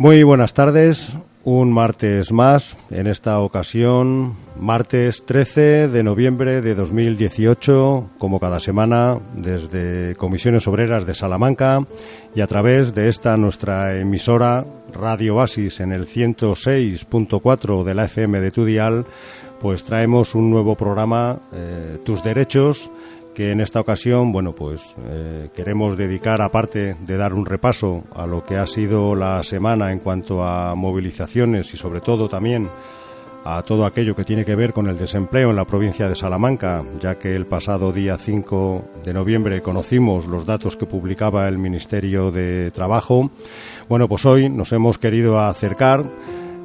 Muy buenas tardes, un martes más, en esta ocasión, martes 13 de noviembre de 2018, como cada semana, desde Comisiones Obreras de Salamanca y a través de esta nuestra emisora Radio Oasis en el 106.4 de la FM de Tudial, pues traemos un nuevo programa, eh, Tus Derechos, que en esta ocasión, bueno, pues eh, queremos dedicar, aparte de dar un repaso a lo que ha sido la semana en cuanto a movilizaciones y sobre todo también a todo aquello que tiene que ver con el desempleo en la provincia de Salamanca, ya que el pasado día 5 de noviembre conocimos los datos que publicaba el Ministerio de Trabajo. Bueno, pues hoy nos hemos querido acercar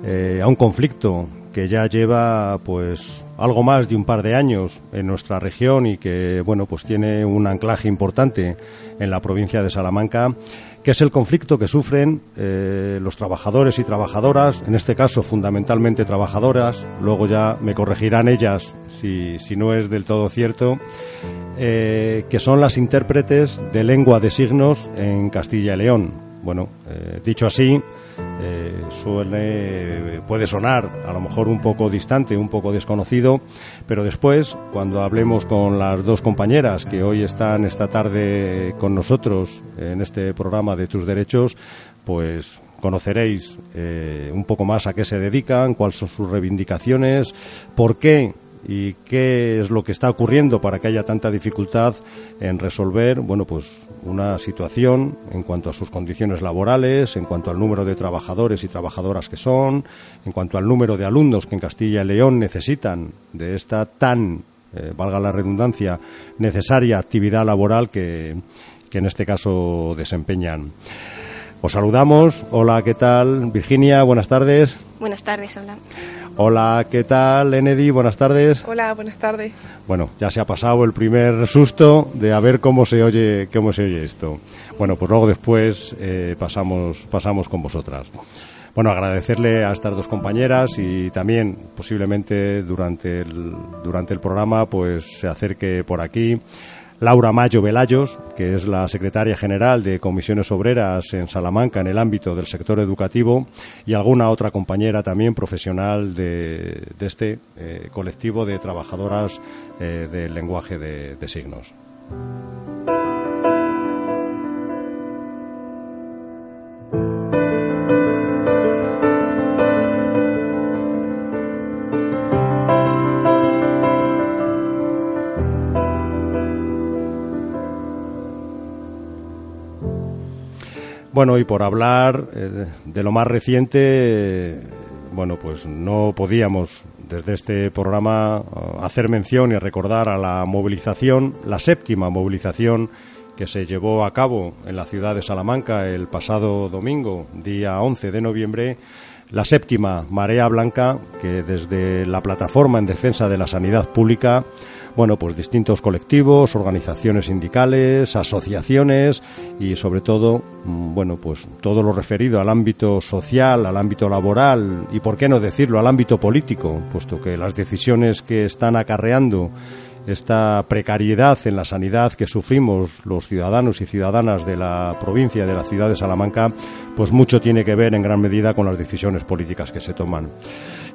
eh, a un conflicto que ya lleva pues algo más de un par de años en nuestra región y que bueno pues tiene un anclaje importante en la provincia de Salamanca que es el conflicto que sufren eh, los trabajadores y trabajadoras, en este caso fundamentalmente trabajadoras, luego ya me corregirán ellas si, si no es del todo cierto, eh, que son las intérpretes de lengua de signos en Castilla y León. Bueno, eh, dicho así, eh, suele, puede sonar a lo mejor un poco distante, un poco desconocido, pero después, cuando hablemos con las dos compañeras que hoy están esta tarde con nosotros en este programa de Tus Derechos, pues conoceréis eh, un poco más a qué se dedican, cuáles son sus reivindicaciones, por qué y qué es lo que está ocurriendo para que haya tanta dificultad en resolver, bueno, pues una situación en cuanto a sus condiciones laborales, en cuanto al número de trabajadores y trabajadoras que son, en cuanto al número de alumnos que en Castilla y León necesitan de esta tan, eh, valga la redundancia, necesaria actividad laboral que, que en este caso desempeñan. Os saludamos. Hola, ¿qué tal? Virginia, buenas tardes. Buenas tardes, hola. Hola, ¿qué tal, Enedi? Buenas tardes. Hola, buenas tardes. Bueno, ya se ha pasado el primer susto de a ver cómo se oye, cómo se oye esto. Bueno, pues luego después eh, pasamos, pasamos con vosotras. Bueno, agradecerle a estas dos compañeras y también posiblemente durante el, durante el programa pues se acerque por aquí Laura Mayo Velayos, que es la secretaria general de Comisiones Obreras en Salamanca en el ámbito del sector educativo, y alguna otra compañera también profesional de, este eh, colectivo de trabajadoras eh, del lenguaje de signos. Bueno, y por hablar eh, de lo más reciente, eh, bueno, pues no podíamos desde este programa uh, hacer mención y recordar a la movilización, la séptima movilización que se llevó a cabo en la ciudad de Salamanca el pasado domingo, día 11 de noviembre, la séptima Marea Blanca, que desde la plataforma en defensa de la sanidad pública bueno, pues distintos colectivos, organizaciones sindicales, asociaciones y sobre todo, mm, bueno, pues todo lo referido al ámbito social, al ámbito laboral y, por qué no decirlo, al ámbito político, puesto que las decisiones que están acarreando esta precariedad en la sanidad que sufrimos los ciudadanos y ciudadanas de la provincia, de la ciudad de Salamanca, pues mucho tiene que ver en gran medida con las decisiones políticas que se toman.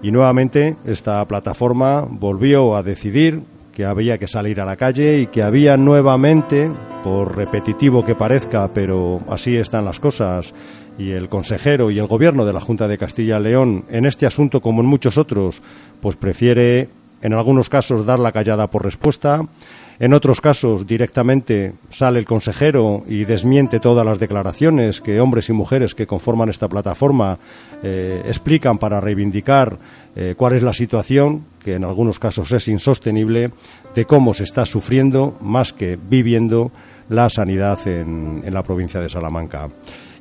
Y nuevamente esta plataforma volvió a decidir que había que salir a la calle y que había nuevamente, por repetitivo que parezca, pero así están las cosas, y el consejero y el gobierno de la Junta de Castilla y León en este asunto como en muchos otros, pues prefiere en algunos casos dar la callada por respuesta, en otros casos, directamente sale el consejero y desmiente todas las declaraciones que hombres y mujeres que conforman esta plataforma eh, explican para reivindicar eh, cuál es la situación, que en algunos casos es insostenible, de cómo se está sufriendo más que viviendo la sanidad en, en la provincia de Salamanca.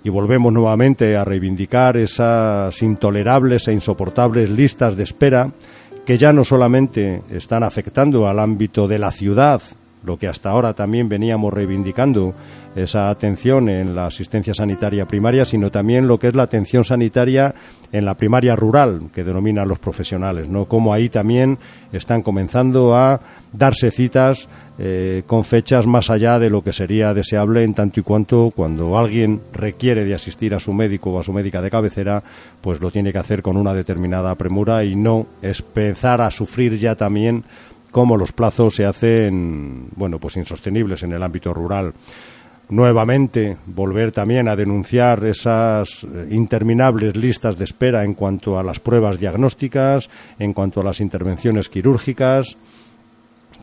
Y volvemos nuevamente a reivindicar esas intolerables e insoportables listas de espera que ya no solamente están afectando al ámbito de la ciudad lo que hasta ahora también veníamos reivindicando, esa atención en la asistencia sanitaria primaria, sino también lo que es la atención sanitaria en la primaria rural, que denominan los profesionales, ¿no? Como ahí también están comenzando a darse citas eh, con fechas más allá de lo que sería deseable en tanto y cuanto cuando alguien requiere de asistir a su médico o a su médica de cabecera, pues lo tiene que hacer con una determinada premura y no empezar a sufrir ya también cómo los plazos se hacen, bueno, pues insostenibles en el ámbito rural. Nuevamente, volver también a denunciar esas eh, interminables listas de espera en cuanto a las pruebas diagnósticas, en cuanto a las intervenciones quirúrgicas.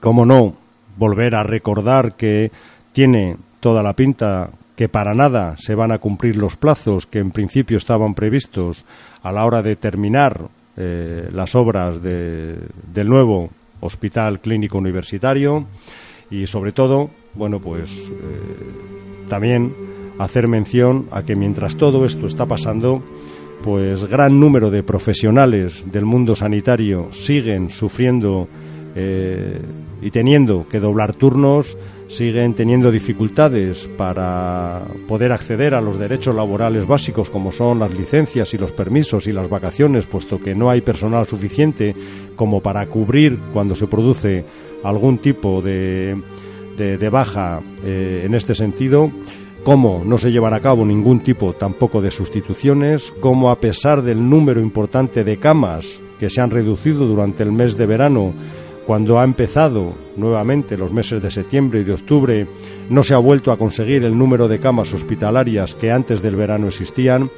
Cómo no, volver a recordar que tiene toda la pinta que para nada se van a cumplir los plazos que en principio estaban previstos a la hora de terminar eh, las obras del nuevo Hospital Clínico Universitario y sobre todo, bueno, pues eh, también hacer mención a que mientras todo esto está pasando, pues gran número de profesionales del mundo sanitario siguen sufriendo eh, y teniendo que doblar turnos, siguen teniendo dificultades para poder acceder a los derechos laborales básicos como son las licencias y los permisos y las vacaciones, puesto que no hay personal suficiente como para cubrir cuando se produce algún tipo de, de, baja eh, en este sentido cómo no se llevan a cabo ningún tipo tampoco de sustituciones, cómo a pesar del número importante de camas que se han reducido durante el mes de verano, cuando ha empezado nuevamente los meses de septiembre y de octubre, no se ha vuelto a conseguir el número de camas hospitalarias que antes del verano existían.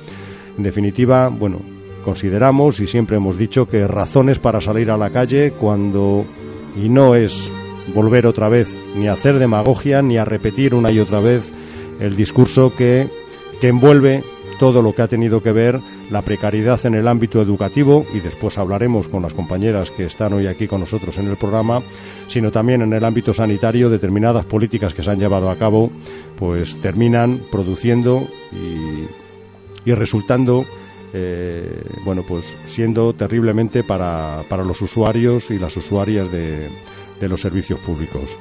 En definitiva, bueno, consideramos y siempre hemos dicho que razones para salir a la calle cuando y no es volver otra vez ni a hacer demagogia ni a repetir una y otra vez el discurso que, que envuelve todo lo que ha tenido que ver la precariedad en el ámbito educativo, y después hablaremos con las compañeras que están hoy aquí con nosotros en el programa, sino también en el ámbito sanitario, determinadas políticas que se han llevado a cabo, pues terminan produciendo y, resultando eh, bueno, pues siendo terriblemente para, para, los usuarios y las usuarias de, de los servicios públicos.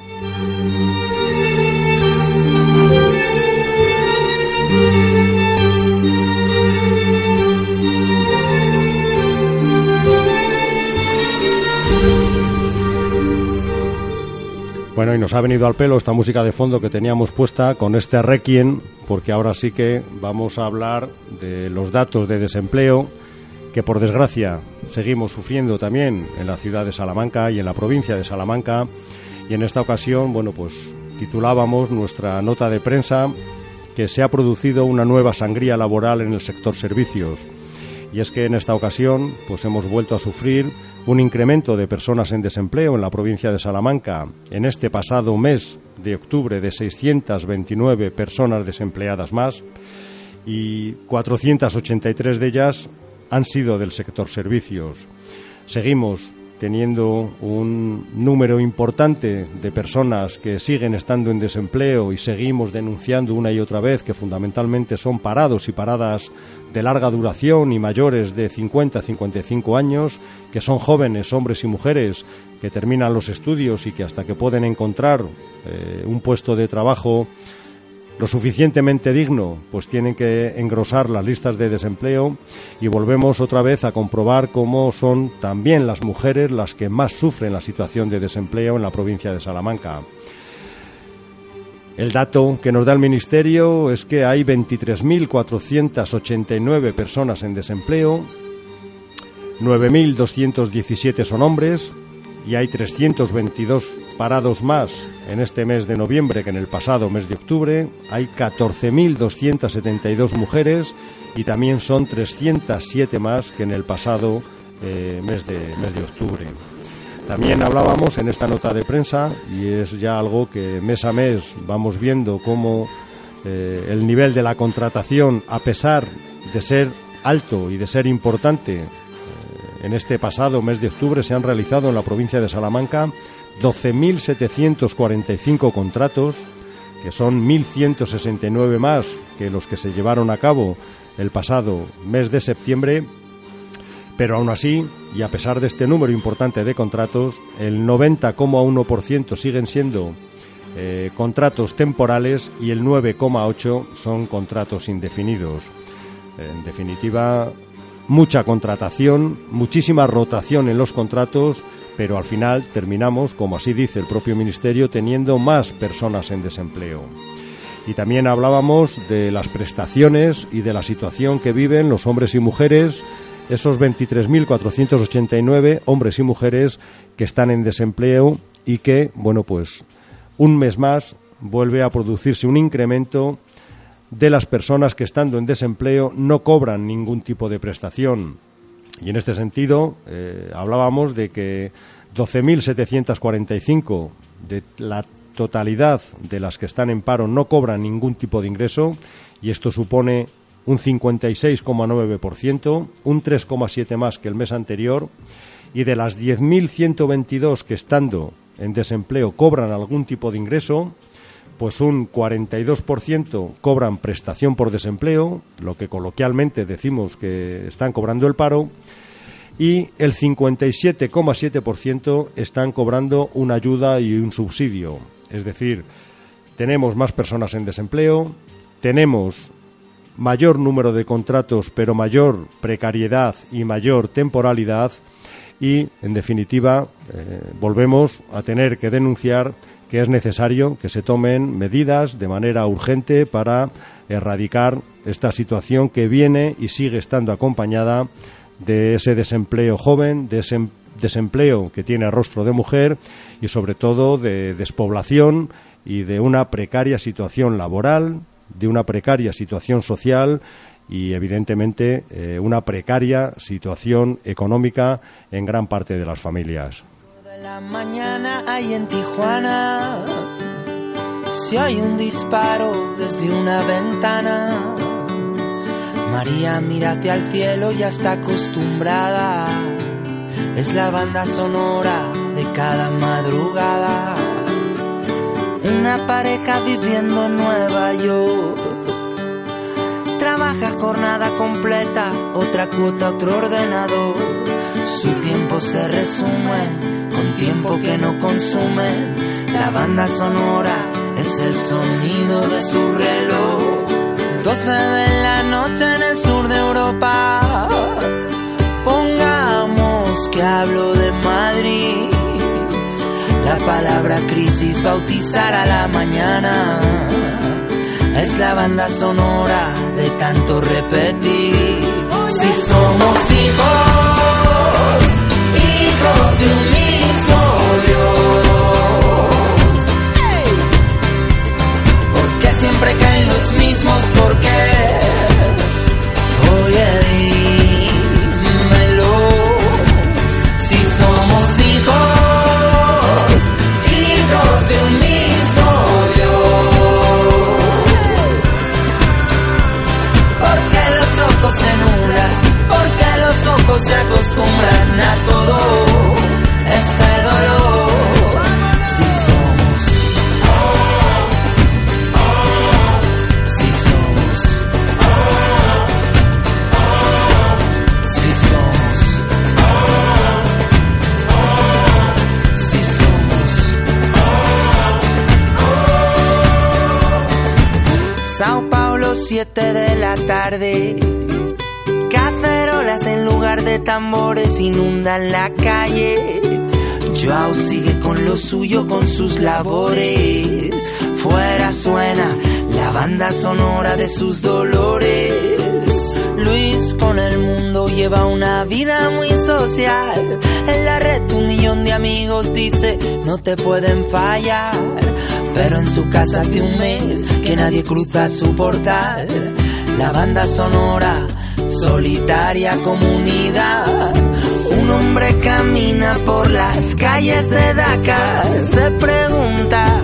Bueno, y nos ha venido al pelo esta música de fondo que teníamos puesta con este Requiem, porque ahora sí que vamos a hablar de los datos de desempleo que por desgracia seguimos sufriendo también en la ciudad de Salamanca y en la provincia de Salamanca. Y en esta ocasión, bueno, pues titulábamos nuestra nota de prensa que se ha producido una nueva sangría laboral en el sector servicios. Y es que en esta ocasión, pues hemos vuelto a sufrir un incremento de personas en desempleo en la provincia de Salamanca en este pasado mes de octubre de 629 personas desempleadas más y 483 de ellas han sido del sector servicios. Seguimos teniendo un número importante de personas que siguen estando en desempleo y seguimos denunciando una y otra vez que fundamentalmente son parados y paradas de larga duración y mayores de 50 a 55 años, que son jóvenes, hombres y mujeres, que terminan los estudios y que hasta que pueden encontrar eh, un puesto de trabajo lo suficientemente digno, pues tienen que engrosar las listas de desempleo y volvemos otra vez a comprobar cómo son también las mujeres las que más sufren la situación de desempleo en la provincia de Salamanca. El dato que nos da el Ministerio es que hay 23.489 personas en desempleo, 9.217 son hombres, y hay 322 parados más en este mes de noviembre que en el pasado mes de octubre. Hay 14.272 mujeres y también son 307 más que en el pasado eh, mes, de, octubre. También hablábamos en esta nota de prensa, y es ya algo que mes a mes vamos viendo cómo eh, el nivel de la contratación, a pesar de ser alto y de ser importante en este pasado mes de octubre se han realizado en la provincia de Salamanca 12.745 contratos, que son 1.169 más que los que se llevaron a cabo el pasado mes de septiembre, pero aún así, y a pesar de este número importante de contratos, el 90,1% siguen siendo eh, contratos temporales y el 9,8 son contratos indefinidos. En definitiva, mucha contratación, muchísima rotación en los contratos, pero al final terminamos, como así dice el propio Ministerio, teniendo más personas en desempleo. Y también hablábamos de las prestaciones y de la situación que viven los hombres y mujeres, esos 23.489 hombres y mujeres que están en desempleo y que, bueno, pues un mes más vuelve a producirse un incremento de las personas que estando en desempleo no cobran ningún tipo de prestación. Y en este sentido eh, hablábamos de que 12.745 de la totalidad de las que están en paro no cobran ningún tipo de ingreso y esto supone un 56,9%, un 3,7 más que el mes anterior y de las 10.122 que estando en desempleo cobran algún tipo de ingreso, pues un 42% cobran prestación por desempleo, lo que coloquialmente decimos que están cobrando el paro, y el 57,7% están cobrando una ayuda y un subsidio. Es decir, tenemos más personas en desempleo, tenemos mayor número de contratos, pero mayor precariedad y mayor temporalidad, y, en definitiva, eh, volvemos a tener que denunciar que es necesario que se tomen medidas de manera urgente para erradicar esta situación que viene y sigue estando acompañada de ese desempleo joven, de ese desempleo que tiene rostro de mujer y sobre todo de despoblación y de una precaria situación laboral, de una precaria situación social y evidentemente eh, una precaria situación económica en gran parte de las familias. La mañana hay en Tijuana, si hay un disparo desde una ventana, María mira hacia el cielo y ya está acostumbrada, es la banda sonora de cada madrugada. Una pareja viviendo en Nueva York trabaja jornada completa, otra cuota, otro ordenador. Su tiempo se resume con tiempo que no consume. La banda sonora es el sonido de su reloj. 12 de la noche en el sur de Europa. Pongamos que hablo de Madrid. La palabra crisis bautizará la mañana es la banda sonora de tanto repetir. Si somos hijos, hijos de un mismo Dios. Suyo, con sus labores. Fuera suena la banda sonora de sus dolores. Luis con el mundo lleva una vida muy social. En la red un millón de amigos dice no te pueden fallar. Pero en su casa hace un mes que nadie cruza su portal. La banda sonora, solitaria comunidad. Un hombre camina por las calles de Dakar. Se pregunta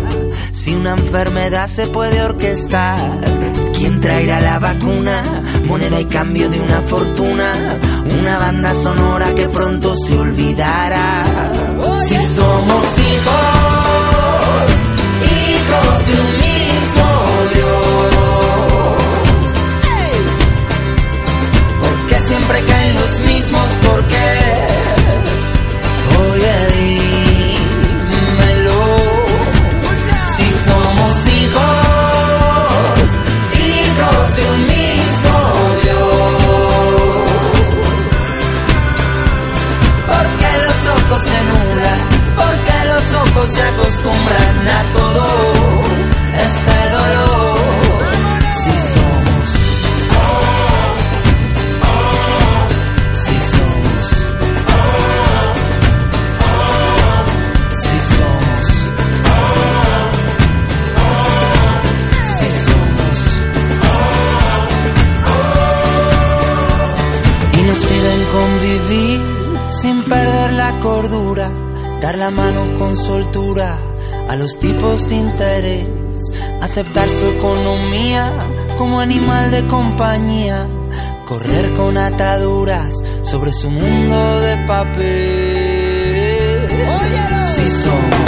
si una enfermedad se puede orquestar. ¿Quién traerá la vacuna? Moneda y cambio de una fortuna. Una banda sonora que pronto se olvidará. Si somos hijos, hijos de un mismo Dios. ¿Por qué siempre caen los mismos? Animal de compañía, correr con ataduras sobre su mundo de papel. Si somos.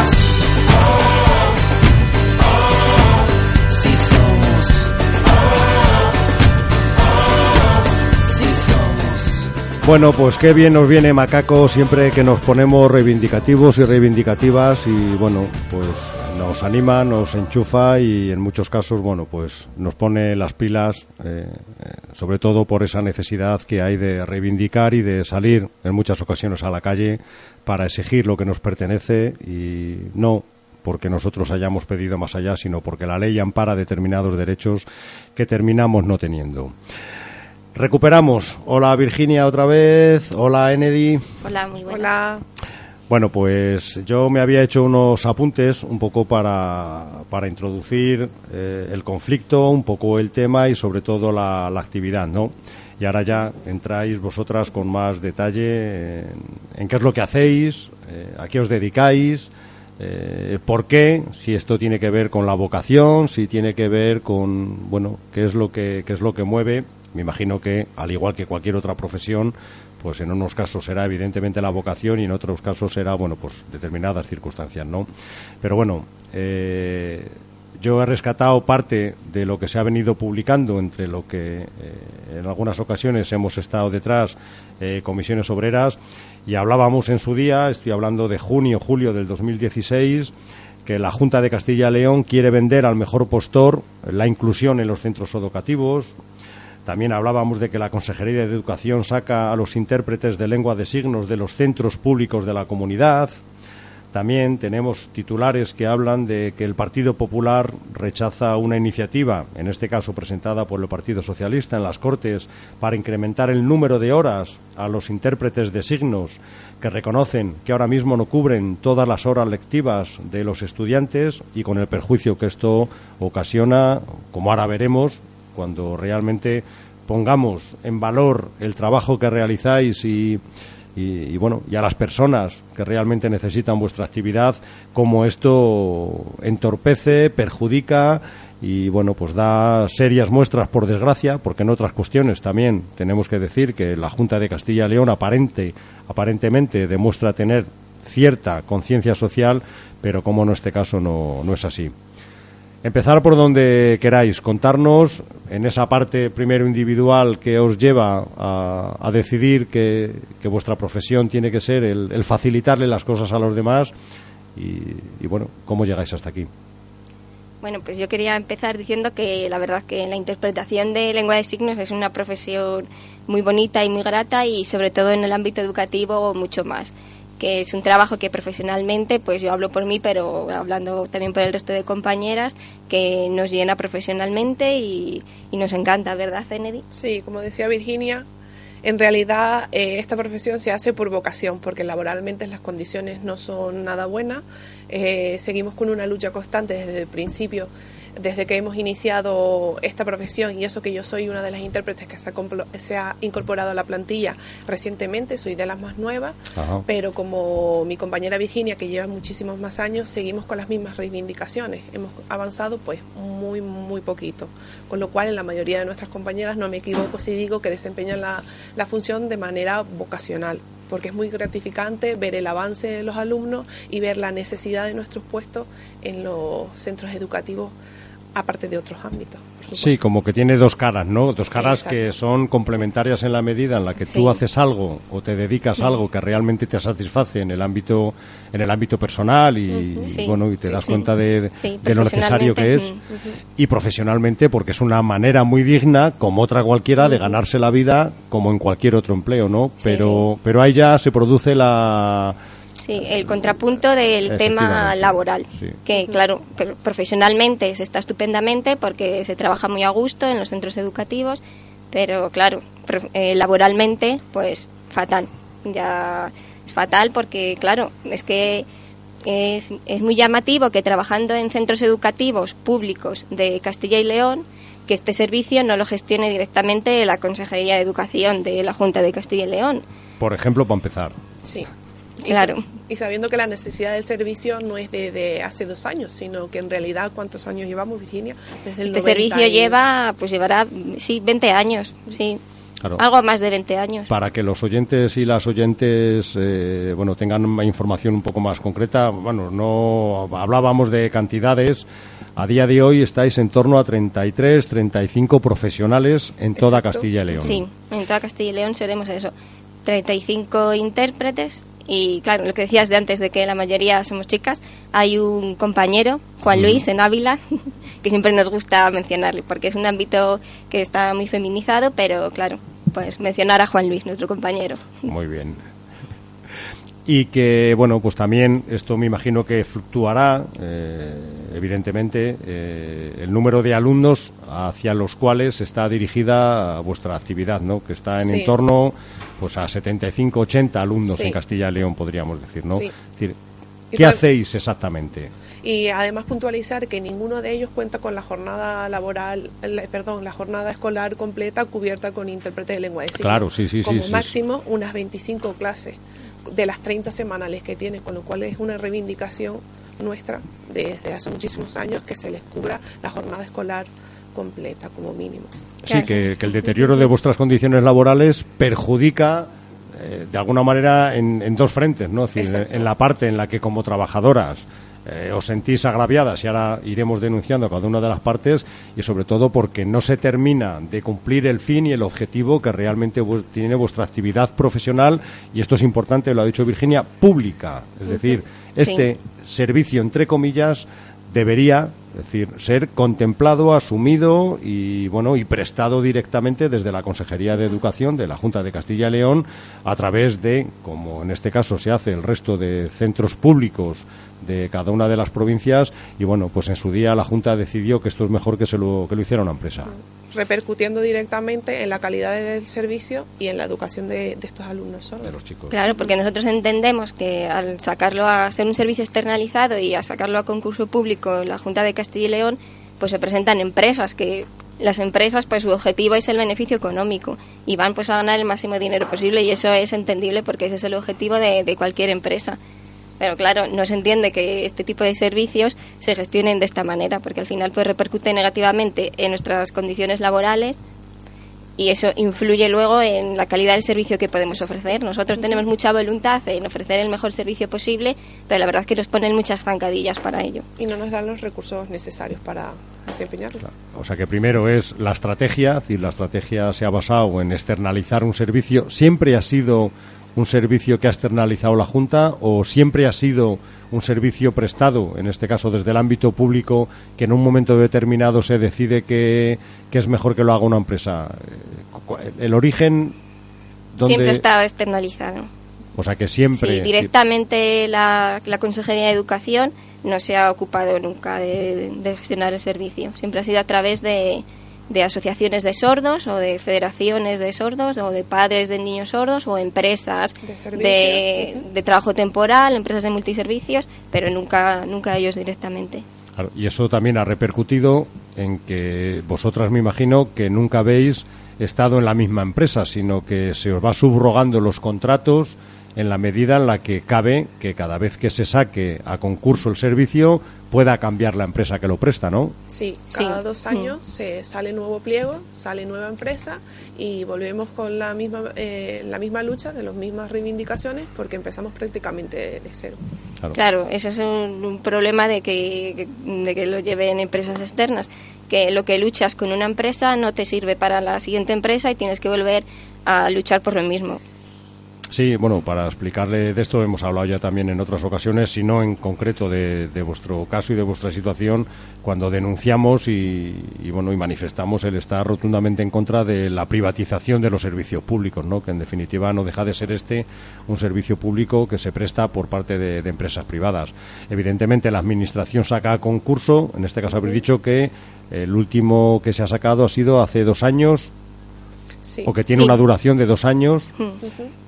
Bueno, pues qué bien nos viene Macaco siempre que nos ponemos reivindicativos y reivindicativas y bueno, pues nos anima, nos enchufa y en muchos casos, bueno, pues nos pone las pilas, eh, eh, sobre todo por esa necesidad que hay de reivindicar y de salir en muchas ocasiones a la calle para exigir lo que nos pertenece y no porque nosotros hayamos pedido más allá, sino porque la ley ampara determinados derechos que terminamos no teniendo. Recuperamos. Hola Virginia otra vez. Hola Enedy. Hola, muy buenas. Hola. Bueno, pues yo me había hecho unos apuntes un poco para, para introducir eh, el conflicto, un poco el tema y sobre todo la, actividad, ¿no? Y ahora ya entráis vosotras con más detalle en, qué es lo que hacéis, eh, a qué os dedicáis, eh, por qué, si esto tiene que ver con la vocación, si tiene que ver con, bueno, qué es lo que, qué es lo que mueve me imagino que, al igual que cualquier otra profesión, pues en unos casos será evidentemente la vocación y en otros casos será, bueno, pues determinadas circunstancias, ¿no? Pero bueno, eh, yo he rescatado parte de lo que se ha venido publicando entre lo que eh, en algunas ocasiones hemos estado detrás eh, comisiones obreras y hablábamos en su día, estoy hablando de junio, julio del 2016, que la Junta de Castilla y León quiere vender al mejor postor la inclusión en los centros educativos, también hablábamos de que la Consejería de Educación saca a los intérpretes de lengua de signos de los centros públicos de la comunidad. También tenemos titulares que hablan de que el Partido Popular rechaza una iniciativa, en este caso presentada por el Partido Socialista en las Cortes, para incrementar el número de horas a los intérpretes de signos que reconocen que ahora mismo no cubren todas las horas lectivas de los estudiantes y con el perjuicio que esto ocasiona, como ahora veremos, cuando realmente pongamos en valor el trabajo que realizáis y, bueno y a las personas que realmente necesitan vuestra actividad como esto entorpece perjudica y bueno pues da serias muestras por desgracia porque en otras cuestiones también tenemos que decir que la Junta de Castilla y León aparente aparentemente demuestra tener cierta conciencia social pero como en este caso no, no es así Empezar por donde queráis, contarnos en esa parte primero individual que os lleva a, decidir que, vuestra profesión tiene que ser el, facilitarle las cosas a los demás y, bueno, cómo llegáis hasta aquí. Bueno, pues yo quería empezar diciendo que la verdad que la interpretación de lengua de signos es una profesión muy bonita y muy grata y sobre todo en el ámbito educativo mucho más que es un trabajo que profesionalmente, pues yo hablo por mí, pero hablando también por el resto de compañeras, que nos llena profesionalmente y, nos encanta, ¿verdad, Kennedy? Sí, como decía Virginia, en realidad eh, esta profesión se hace por vocación, porque laboralmente las condiciones no son nada buenas. Eh, seguimos con una lucha constante desde el principio desde que hemos iniciado esta profesión y eso que yo soy una de las intérpretes que se ha, incorporado a la plantilla recientemente, soy de las más nuevas, pero como mi compañera Virginia, que lleva muchísimos más años, seguimos con las mismas reivindicaciones. Hemos avanzado pues muy, muy poquito, con lo cual en la mayoría de nuestras compañeras, no me equivoco si digo que desempeñan la, la función de manera vocacional porque es muy gratificante ver el avance de los alumnos y ver la necesidad de nuestros puestos en los centros educativos aparte de otros ámbitos. Sí, como que tiene dos caras, ¿no? Dos caras que son complementarias en la medida en la que tú haces algo o te dedicas a algo que realmente te satisface en el ámbito en el ámbito personal y, bueno y te das cuenta de, lo necesario que es. y profesionalmente porque es una manera muy digna como otra cualquiera de ganarse la vida como en cualquier otro empleo, ¿no? Pero pero ahí ya se produce la Sí, el contrapunto del tema laboral, que claro, profesionalmente se está estupendamente porque se trabaja muy a gusto en los centros educativos, pero claro, eh, laboralmente pues fatal. Ya es fatal porque claro, es que es, es muy llamativo que trabajando en centros educativos públicos de Castilla y León, que este servicio no lo gestione directamente la Consejería de Educación de la Junta de Castilla y León. Por ejemplo, para empezar. Sí. Claro. Y, sabiendo que la necesidad del servicio no es de, hace dos años, sino que en realidad, ¿cuántos años llevamos, Virginia? Desde el este servicio lleva, pues llevará, sí, 20 años, sí. Algo más de 20 años. Para que los oyentes y las oyentes eh, bueno, tengan una información un poco más concreta, bueno, no hablábamos de cantidades. A día de hoy estáis en torno a 33, 35 profesionales en toda Castilla y León. Sí, en toda Castilla y León seremos eso. 35 intérpretes y claro, lo que decías de antes de que la mayoría somos chicas, hay un compañero, Juan Luis, en Ávila, que siempre nos gusta mencionarle, porque es un ámbito que está muy feminizado, pero claro, pues mencionar a Juan Luis, nuestro compañero. Muy bien. Y que, bueno, pues también esto me imagino que fluctuará, eh, evidentemente, eh, el número de alumnos hacia los cuales está dirigida vuestra actividad, ¿no? Que está en torno pues a 75, 80 alumnos en Castilla y León, podríamos decir, ¿no? ¿Qué hacéis exactamente? Y además puntualizar que ninguno de ellos cuenta con la jornada laboral, perdón, la jornada escolar completa cubierta con intérprete de lengua de signos. Claro, sí, sí, Como máximo unas 25 clases de las 30 semanales que tienen, con lo cual es una reivindicación nuestra desde hace muchísimos años que se les cubra la jornada escolar completa como mínimo. Sí, que, el deterioro de vuestras condiciones laborales perjudica eh, de alguna manera en, dos frentes, ¿no? en la parte en la que como trabajadoras eh, os sentís agraviadas y ahora iremos denunciando a cada una de las partes y sobre todo porque no se termina de cumplir el fin y el objetivo que realmente tiene vuestra actividad profesional y esto es importante, lo ha dicho Virginia, pública. Es decir, este servicio, entre comillas, debería es decir, ser contemplado, asumido y bueno y prestado directamente desde la Consejería de Educación de la Junta de Castilla y León a través de, como en este caso se hace el resto de centros públicos de cada una de las provincias y bueno, pues en su día la Junta decidió que esto es mejor que se lo que lo hiciera una empresa repercutiendo directamente en la calidad del servicio y en la educación de, estos alumnos De los chicos. Claro, porque nosotros entendemos que al sacarlo a ser un servicio externalizado y a sacarlo a concurso público en la Junta de Castilla y León, pues se presentan empresas que las empresas pues su objetivo es el beneficio económico y van pues a ganar el máximo dinero posible y eso es entendible porque ese es el objetivo de, de cualquier empresa. Pero claro, no se entiende que este tipo de servicios se gestionen de esta manera, porque al final pues repercute negativamente en nuestras condiciones laborales y eso influye luego en la calidad del servicio que podemos ofrecer. Nosotros tenemos mucha voluntad en ofrecer el mejor servicio posible, pero la verdad es que nos ponen muchas zancadillas para ello. Y no nos dan los recursos necesarios para desempeñarlo. O sea que primero es la estrategia, es decir, la estrategia se ha basado en externalizar un servicio. Siempre ha sido un servicio que ha externalizado la Junta o siempre ha sido un servicio prestado, en este caso desde el ámbito público, que en un momento determinado se decide que, es mejor que lo haga una empresa? Eh, ¿El origen? Siempre ha estado externalizado. O sea que siempre. Sí, directamente la, la Consejería de Educación no se ha ocupado nunca de gestionar el servicio. Siempre ha sido a través de, de asociaciones de sordos o de federaciones de sordos o de padres de niños sordos o empresas de, de, trabajo temporal, empresas de multiservicios, pero nunca, nunca ellos directamente. y eso también ha repercutido en que vosotras me imagino que nunca habéis estado en la misma empresa, sino que se os va subrogando los contratos en la medida en la que cabe que cada vez que se saque a concurso el servicio pueda cambiar la empresa que lo presta, ¿no? Sí, cada dos mm. años se sale nuevo pliego, sale nueva empresa y volvemos con la misma, eh, la misma lucha de las mismas reivindicaciones porque empezamos prácticamente de cero. Claro, ese es un, problema de que, de que lo lleven empresas externas, que lo que luchas con una empresa no te sirve para la siguiente empresa y tienes que volver a luchar por lo mismo. Sí, bueno, para explicarle de esto hemos hablado ya también en otras ocasiones, sino en concreto de, vuestro caso y de vuestra situación cuando denunciamos y, bueno y manifestamos el estar rotundamente en contra de la privatización de los servicios públicos, ¿no? Que en definitiva no deja de ser este un servicio público que se presta por parte de, de empresas privadas. Evidentemente la administración saca a concurso, en este caso habéis dicho que el último que se ha sacado ha sido hace dos años o que tiene una duración de dos años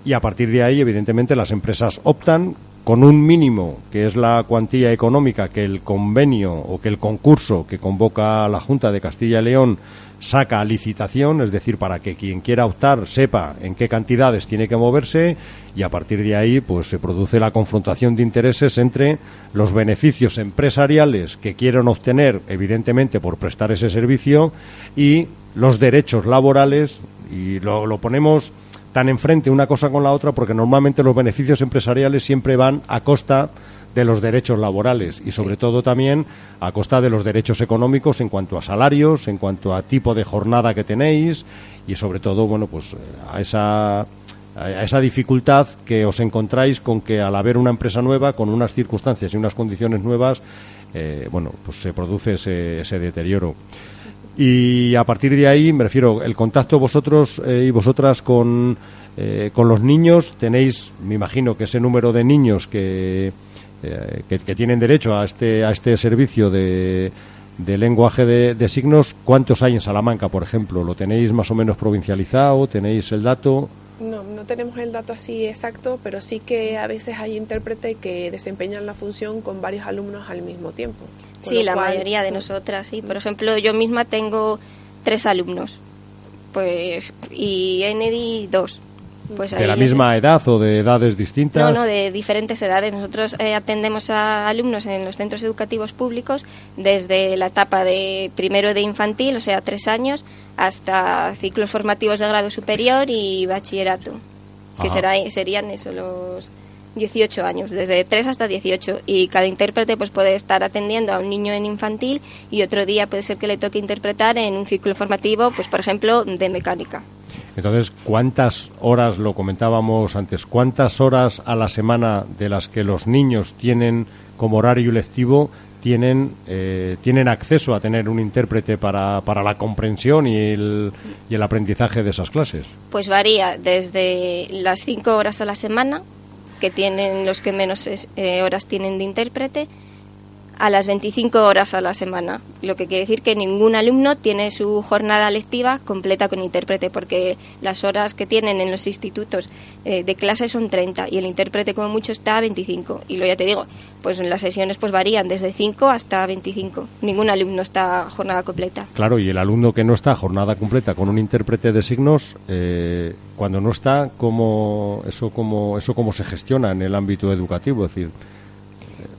y a partir de ahí, evidentemente, las empresas optan con un mínimo, que es la cuantía económica que el convenio o que el concurso que convoca la Junta de Castilla y León saca a licitación, es decir, para que quien quiera optar sepa en qué cantidades tiene que moverse y a partir de ahí pues se produce la confrontación de intereses entre los beneficios empresariales que quieren obtener evidentemente por prestar ese servicio y los derechos laborales y lo, lo ponemos tan enfrente una cosa con la otra porque normalmente los beneficios empresariales siempre van a costa de los derechos laborales y sobre todo también a costa de los derechos económicos en cuanto a salarios, en cuanto a tipo de jornada que tenéis y sobre todo, bueno, pues a esa a esa dificultad que os encontráis con que al haber una empresa nueva, con unas circunstancias y unas condiciones nuevas, eh, bueno, pues se produce ese, ese, deterioro. Y a partir de ahí, me refiero, el contacto vosotros eh, y vosotras con, eh, con los niños, tenéis, me imagino que ese número de niños que, eh, que, tienen derecho a este, a este servicio de, de lenguaje de, signos, ¿cuántos hay en Salamanca, por ejemplo? ¿Lo tenéis más o menos provincializado? ¿Tenéis el dato? No, no tenemos el dato así exacto, pero sí que a veces hay intérpretes que desempeñan la función con varios alumnos al mismo tiempo. Sí, la mayoría de nosotras, sí. Por ejemplo, yo misma tengo tres alumnos, pues y Enedi dos. Pues ¿De la misma edad o de edades distintas? No, no, de diferentes edades. Nosotros eh, atendemos a alumnos en los centros educativos públicos desde la etapa de primero de infantil, o sea, tres años, hasta ciclos formativos de grado superior y bachillerato, que será, serían eso, los 18 años, desde 3 hasta 18. Y cada intérprete pues puede estar atendiendo a un niño en infantil y otro día puede ser que le toque interpretar en un ciclo formativo, pues por ejemplo, de mecánica. Entonces, ¿cuántas horas, lo comentábamos antes, cuántas horas a la semana de las que los niños tienen como horario lectivo tienen, eh, tienen acceso a tener un intérprete para, para la comprensión y el, y el aprendizaje de esas clases? Pues varía desde las cinco horas a la semana, que tienen los que menos eh, horas tienen de intérprete, a las 25 horas a la semana, lo que quiere decir que ningún alumno tiene su jornada lectiva completa con intérprete, porque las horas que tienen en los institutos eh, de clase son 30 y el intérprete como mucho está a 25. Y lo ya te digo, pues en las sesiones pues varían desde 5 hasta 25. Ningún alumno está jornada completa. Claro, y el alumno que no está jornada completa con un intérprete de signos, eh, cuando no está, ¿cómo, eso, cómo, ¿eso cómo se gestiona en el ámbito educativo? Es decir,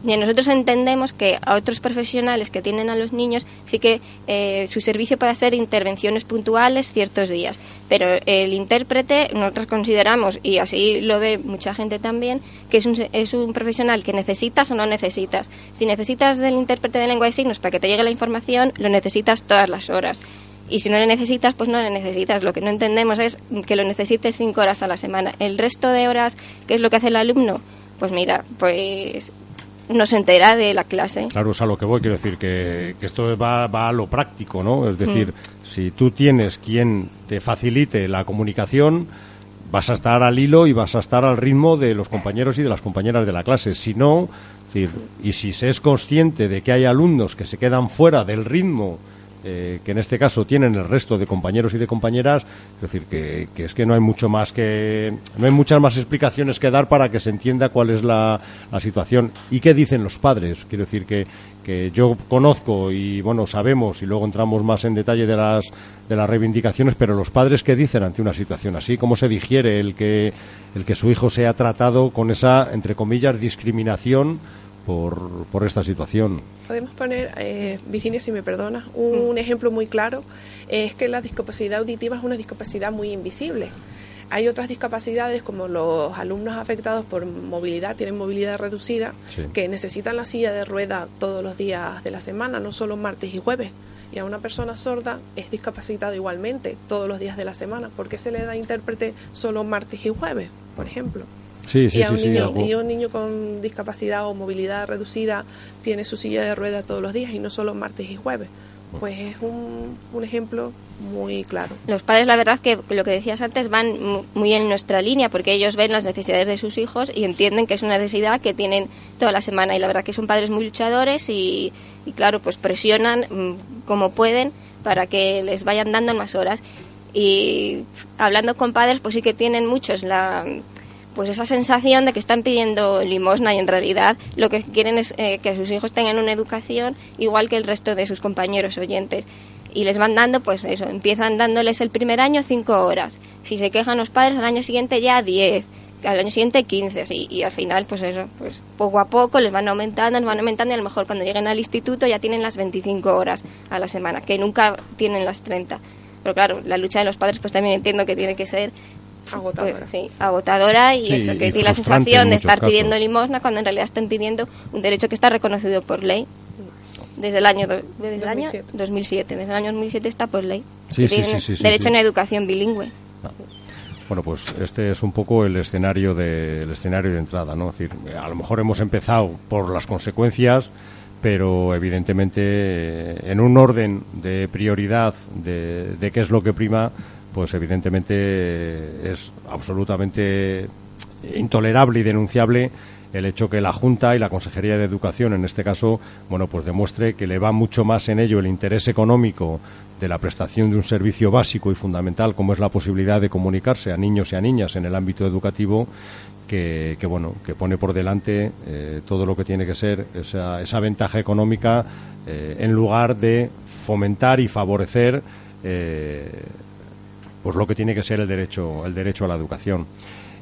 y nosotros entendemos que a otros profesionales que tienen a los niños sí que eh, su servicio puede ser intervenciones puntuales ciertos días, pero el intérprete nosotros consideramos, y así lo ve mucha gente también, que es un, es un profesional que necesitas o no necesitas. Si necesitas del intérprete de lengua de signos para que te llegue la información, lo necesitas todas las horas. Y si no le necesitas, pues no le necesitas. Lo que no entendemos es que lo necesites cinco horas a la semana. El resto de horas, ¿qué es lo que hace el alumno? Pues mira, pues no se entera de la clase. Claro, es a lo que voy, quiero decir que, esto va, va, a lo práctico, ¿no? Es decir, mm. si tú tienes quien te facilite la comunicación, vas a estar al hilo y vas a estar al ritmo de los compañeros y de las compañeras de la clase. Si no, y si se es consciente de que hay alumnos que se quedan fuera del ritmo eh, que en este caso tienen el resto de compañeros y de compañeras, es decir, que, es que no hay mucho más que, no hay muchas más explicaciones que dar para que se entienda cuál es la, situación y qué dicen los padres. Quiero decir que, que yo conozco y bueno sabemos y luego entramos más en detalle de las de las reivindicaciones, pero los padres qué dicen ante una situación así, cómo se digiere el que el que su hijo sea tratado con esa entre comillas discriminación por, por esta situación. Podemos poner, eh, Virginia, si me perdonas, un, ejemplo muy claro, es que la discapacidad auditiva es una discapacidad muy invisible. Hay otras discapacidades como los alumnos afectados por movilidad, tienen movilidad reducida, que necesitan la silla de rueda todos los días de la semana, no solo martes y jueves. Y a una persona sorda es discapacitada igualmente todos los días de la semana. ¿Por qué se le da intérprete solo martes y jueves, por ejemplo? Y, a un niño, un niño con discapacidad o movilidad reducida tiene su silla de rueda todos los días y no solo martes y jueves. Pues es un, un ejemplo muy claro. Los padres, la verdad, que lo que decías antes, van muy en nuestra línea porque ellos ven las necesidades de sus hijos y entienden que es una necesidad que tienen toda la semana. Y la verdad que son padres muy luchadores y, y claro, pues presionan mm, como pueden para que les vayan dando más horas. Y hablando con padres, pues sí que tienen muchos la pues esa sensación de que están pidiendo limosna y en realidad lo que quieren es eh, que sus hijos tengan una educación igual que el resto de sus compañeros oyentes y les van dando, pues eso, empiezan dándoles el primer año cinco horas. Si se quejan los padres, al año siguiente ya diez, al año siguiente quince, así, y al final, pues eso, pues poco a poco les van aumentando, les van aumentando, y a lo mejor cuando lleguen al instituto ya tienen las 25 horas a la semana, que nunca tienen las 30. Pero claro, la lucha de los padres, pues también entiendo que tiene que ser agotadora. Pues, sí, agotadora y eso, que tiene la sensación de estar pidiendo limosna cuando en realidad están pidiendo un derecho que está reconocido por ley desde el año, desde el año 2007. Desde el año 2007 está por ley. Sí, sí, sí, derecho a una educación bilingüe. Ah. Bueno, pues este es un poco el escenario de, el escenario de entrada, ¿no? Es decir, a lo mejor hemos empezado por las consecuencias, pero evidentemente eh, en un orden de prioridad de, de qué es lo que prima, pues evidentemente es absolutamente intolerable y denunciable el hecho que la Junta y la Consejería de Educación, en este caso, bueno, pues demuestre que le va mucho más en ello el interés económico de la prestación de un servicio básico y fundamental como es la posibilidad de comunicarse a niños y a niñas en el ámbito educativo que, bueno que pone por delante eh, todo lo que tiene que ser esa, ventaja económica eh, en lugar de fomentar y favorecer eh, pues lo que tiene que ser el derecho el derecho a la educación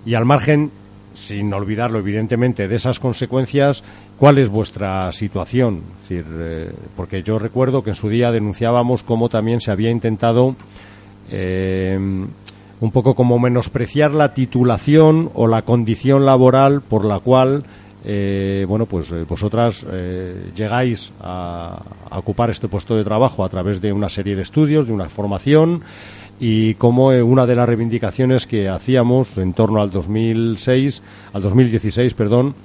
y al margen sin olvidarlo evidentemente de esas consecuencias, ¿cuál es vuestra situación? Eh, porque yo recuerdo que en su día denunciábamos cómo también se había intentado eh, un poco como menospreciar la titulación o la condición laboral por la cual eh, bueno, pues vosotras llegáis a, ocupar este puesto de trabajo a través de una serie de estudios, de una formación y como eh, una de las reivindicaciones que hacíamos en torno al 2006, al 2016, perdón,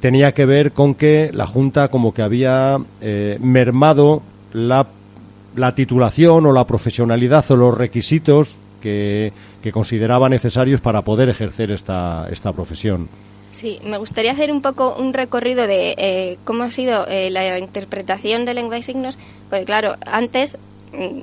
tenía que ver con que la Junta como que había eh, mermado la, la, titulación o la profesionalidad o los requisitos que, que consideraba necesarios para poder ejercer esta, esta profesión. Sí, me gustaría hacer un poco un recorrido de eh, cómo ha sido la interpretación de lengua y signos, porque claro, antes mm,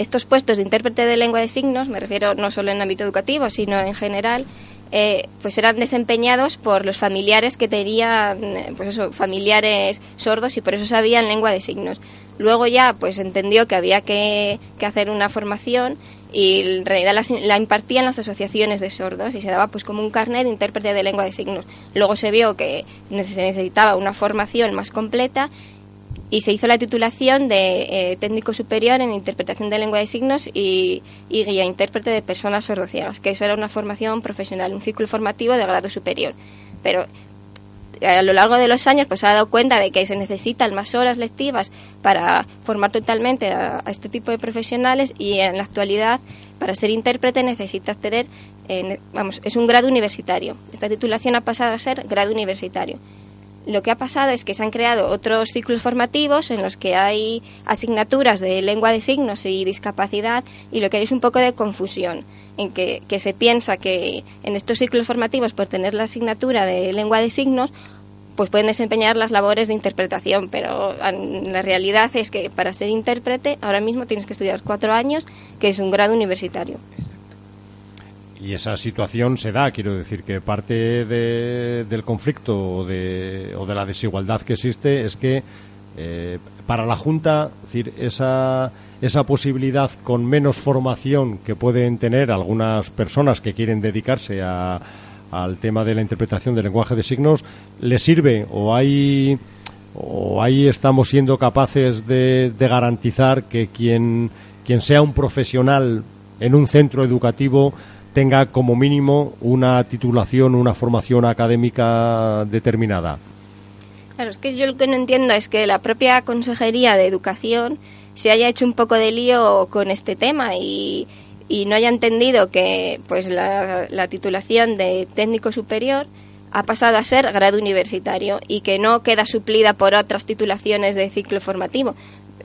estos puestos de intérprete de lengua de signos, me refiero no solo en ámbito educativo, sino en general, eh, pues eran desempeñados por los familiares que tenían, eh, pues eso, familiares sordos y por eso sabían lengua de signos. Luego ya, pues entendió que había que, hacer una formación y en realidad la, la, impartían las asociaciones de sordos y se daba pues como un carnet de intérprete de lengua de signos. Luego se vio que se necesitaba una formación más completa y se hizo la titulación de eh, técnico superior en interpretación de lengua de signos y, guía intérprete de personas sordociegas, que eso era una formación profesional, un ciclo formativo de grado superior. Pero eh, a lo largo de los años pues se ha dado cuenta de que se necesitan más horas lectivas para formar totalmente a, este tipo de profesionales y en la actualidad para ser intérprete necesitas tener, eh, vamos, es un grado universitario. Esta titulación ha pasado a ser grado universitario lo que ha pasado es que se han creado otros ciclos formativos en los que hay asignaturas de lengua de signos y discapacidad y lo que hay es un poco de confusión en que, se piensa que en estos ciclos formativos por tener la asignatura de lengua de signos pues pueden desempeñar las labores de interpretación, pero la realidad es que para ser intérprete ahora mismo tienes que estudiar cuatro años, que es un grado universitario. Y esa situación se da, quiero decir que parte del conflicto o de, o de, la desigualdad que existe es que eh, para la Junta, decir, esa, esa posibilidad con menos formación que pueden tener algunas personas que quieren dedicarse a, al tema de la interpretación del lenguaje de signos, ¿le sirve o hay o ahí estamos siendo capaces de, de garantizar que quien sea un profesional en un centro educativo tenga como mínimo una titulación, una formación académica determinada. Claro, es que yo lo que no entiendo es que la propia Consejería de Educación se haya hecho un poco de lío con este tema y, no haya entendido que pues la, la titulación de técnico superior ha pasado a ser grado universitario y que no queda suplida por otras titulaciones de ciclo formativo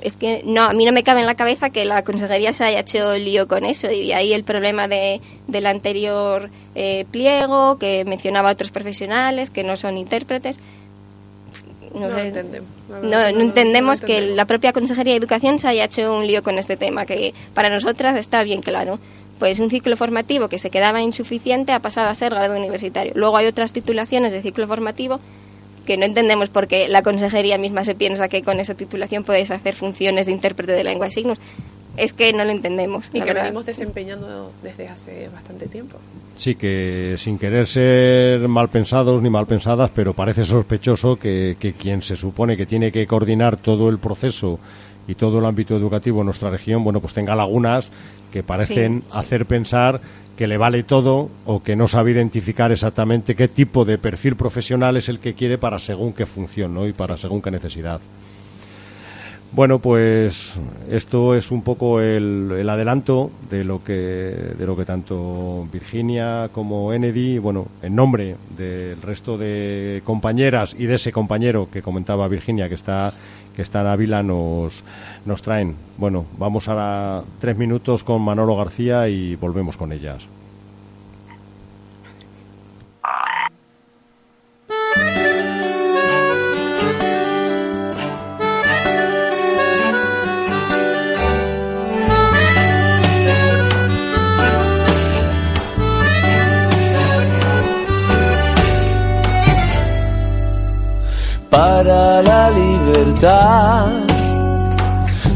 es que no, a mí no me cabe en la cabeza que la consejería se haya hecho lío con eso y de ahí el problema de, del anterior eh, pliego que mencionaba a otros profesionales que no son intérpretes. No, entendemos. No, entendemos que la propia Consejería de Educación se haya hecho un lío con este tema, que para nosotras está bien claro. pues un ciclo formativo que se quedaba insuficiente ha pasado a ser grado universitario. Luego hay otras titulaciones de ciclo formativo que no entendemos por qué la consejería misma se piensa que con esa titulación puedes hacer funciones de intérprete de lengua de signos. Es que no lo entendemos. Y que lo venimos desempeñando desde hace bastante tiempo. Sí, que sin querer ser mal pensados ni mal pensadas, pero parece sospechoso que, quien se supone que tiene que coordinar todo el proceso y todo el ámbito educativo en nuestra región, bueno, pues tenga lagunas que parecen hacer pensar que le vale todo o que no sabe identificar exactamente qué tipo de perfil profesional es el que quiere para según qué función ¿no? y para según qué necesidad. Bueno, pues esto es un poco el, adelanto de lo que de lo que tanto Virginia como Enedy, bueno, en nombre del resto de compañeras y de ese compañero que comentaba Virginia que está que está en Ávila nos nos traen. Bueno, vamos a tres minutos con Manolo García y volvemos con ellas. para la libertad.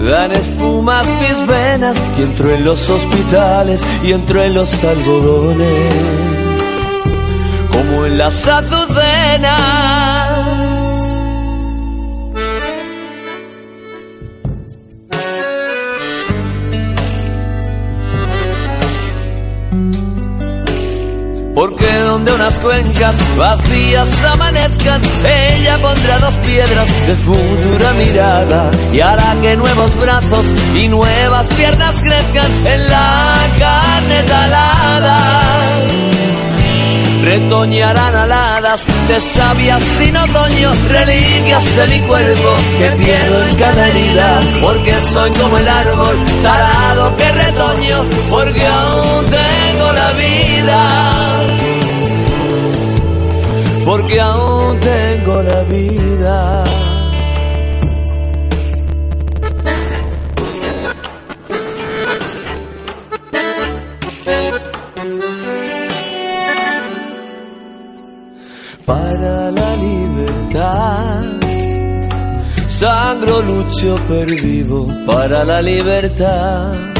Dan espumas mis venas y entro en los hospitales y entro en los algodones. Como en las azucenas porque donde unas cuencas vacías amanezcan, ella pondrá dos piedras de futura mirada y hará que nuevos brazos y nuevas piernas crezcan en la carne talada. Retoñarán aladas de sabias sin otoño, reliquias de mi cuerpo que pierdo en cada herida, porque soy como el árbol talado que retoño, porque aún tengo la vida porque aún tengo la vida. Para la libertad, sangro lucho per vivo para la libertad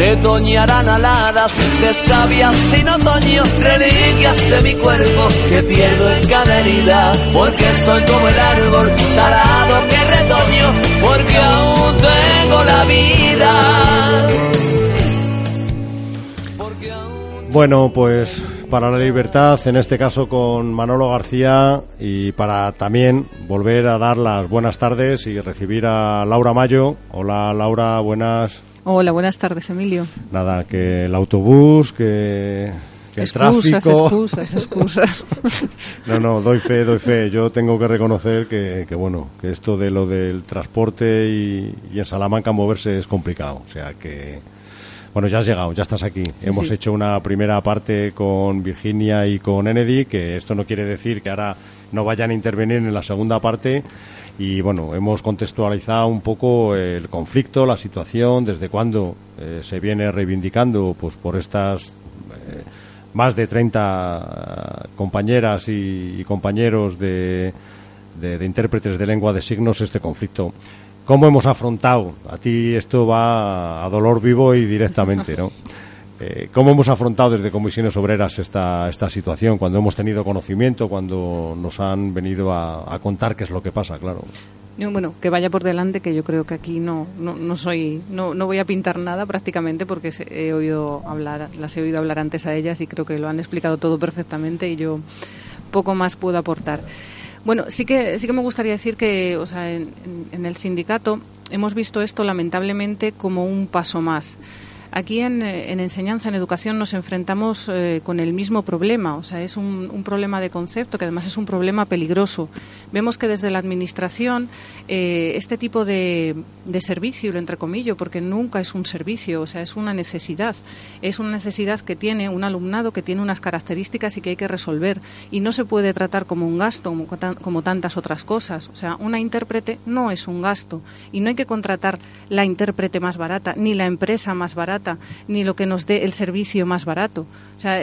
retoñarán aladas de sabias sin otoño, reliquias de mi cuerpo que pierdo en cada herida, porque soy como el árbol talado que retoño, porque aún tengo la vida. Bueno, pues para la libertad, en este caso con Manolo García y para también volver a dar las buenas tardes y recibir a Laura Mayo. Hola Laura, buenas. Hola, buenas tardes, Emilio. Nada, que el autobús, que, el excusas, tráfico. Excusas, excusas. no, no, doy fe, doy fe. Yo tengo que reconocer que, que bueno, que esto de lo del transporte y, en Salamanca moverse es complicado. O sea que, bueno, ya has llegado, ya estás aquí. Hemos hecho una primera parte con Virginia y con Enedy, que esto no quiere decir que ahora no vayan a intervenir en la segunda parte y bueno, hemos contextualizado un poco el conflicto, la situación, desde cuándo eh, se viene reivindicando pues por estas eh, más de 30 compañeras y, compañeros de, de, intérpretes de lengua de signos este conflicto. ¿Cómo hemos afrontado? A ti esto va a dolor vivo y directamente, ¿no? Eh, ¿Cómo hemos afrontado desde Comisiones Obreras esta, esta situación? Cuando hemos tenido conocimiento, cuando nos han venido a, contar qué es lo que pasa, claro. bueno, que vaya por delante, que yo creo que aquí no, no, soy, no, no voy a pintar nada prácticamente porque he oído hablar, las he oído hablar antes a ellas y creo que lo han explicado todo perfectamente y yo poco más puedo aportar. Bueno, sí que, sí que me gustaría decir que, o sea, en el sindicato hemos visto esto lamentablemente como un paso más. Aquí en, enseñanza, en educación, nos enfrentamos eh, con el mismo problema. O sea, es un, problema de concepto que además es un problema peligroso. Vemos que desde la Administración eh, este tipo de, servicio, lo entrecomillo, porque nunca es un servicio, o sea, es una necesidad. Es una necesidad que tiene un alumnado que tiene unas características y que hay que resolver. Y no se puede tratar como un gasto, como, como tantas otras cosas. O sea, una intérprete no es un gasto. Y no hay que contratar la intérprete más barata, ni la empresa más barata ni lo que nos dé el servicio más barato. O sea,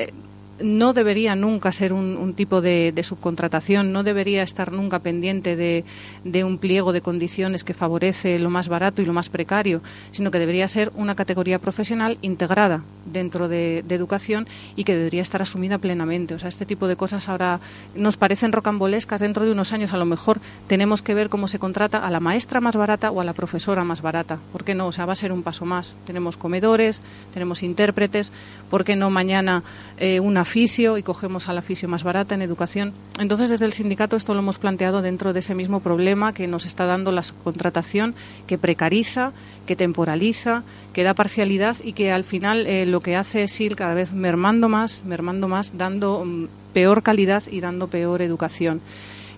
no debería nunca ser un, tipo de, subcontratación, no debería estar nunca pendiente de, un pliego de condiciones que favorece lo más barato y lo más precario, sino que debería ser una categoría profesional integrada dentro de, educación y que debería estar asumida plenamente. O sea, este tipo de cosas ahora nos parecen rocambolescas. Dentro de unos años, a lo mejor, tenemos que ver cómo se contrata a la maestra más barata o a la profesora más barata. ¿Por qué no? O sea, va a ser un paso más. Tenemos comedores, tenemos intérpretes. ¿Por qué no mañana eh, una fisio y cogemos a la fisio más barata en educación. Entonces, desde el sindicato esto lo hemos planteado dentro de ese mismo problema que nos está dando la subcontratación, que precariza, que temporaliza, que da parcialidad y que al final eh, lo que hace es ir cada vez mermando más, mermando más, dando mm, peor calidad y dando peor educación.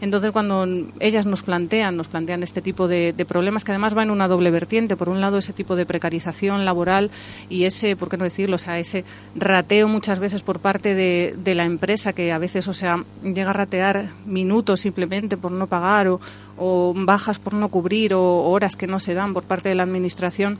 Entonces, cuando ellas nos plantean, nos plantean este tipo de, problemas, que además va en una doble vertiente. Por un lado, ese tipo de precarización laboral y ese, ¿por qué no decirlo? O sea, ese rateo muchas veces por parte de, la empresa que a veces, o sea, llega a ratear minutos simplemente por no pagar o, o bajas por no cubrir o horas que no se dan por parte de la administración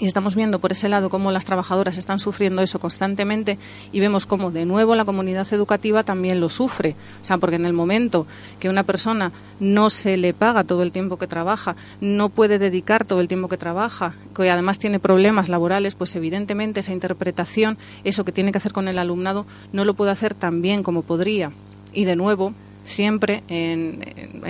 y estamos viendo por ese lado cómo las trabajadoras están sufriendo eso constantemente y vemos cómo de nuevo la comunidad educativa también lo sufre. O sea, porque en el momento que una persona no se le paga todo el tiempo que trabaja, no puede dedicar todo el tiempo que trabaja, que además tiene problemas laborales, pues evidentemente esa interpretación, eso que tiene que hacer con el alumnado, no lo puede hacer tan bien como podría. Y de nuevo, siempre en,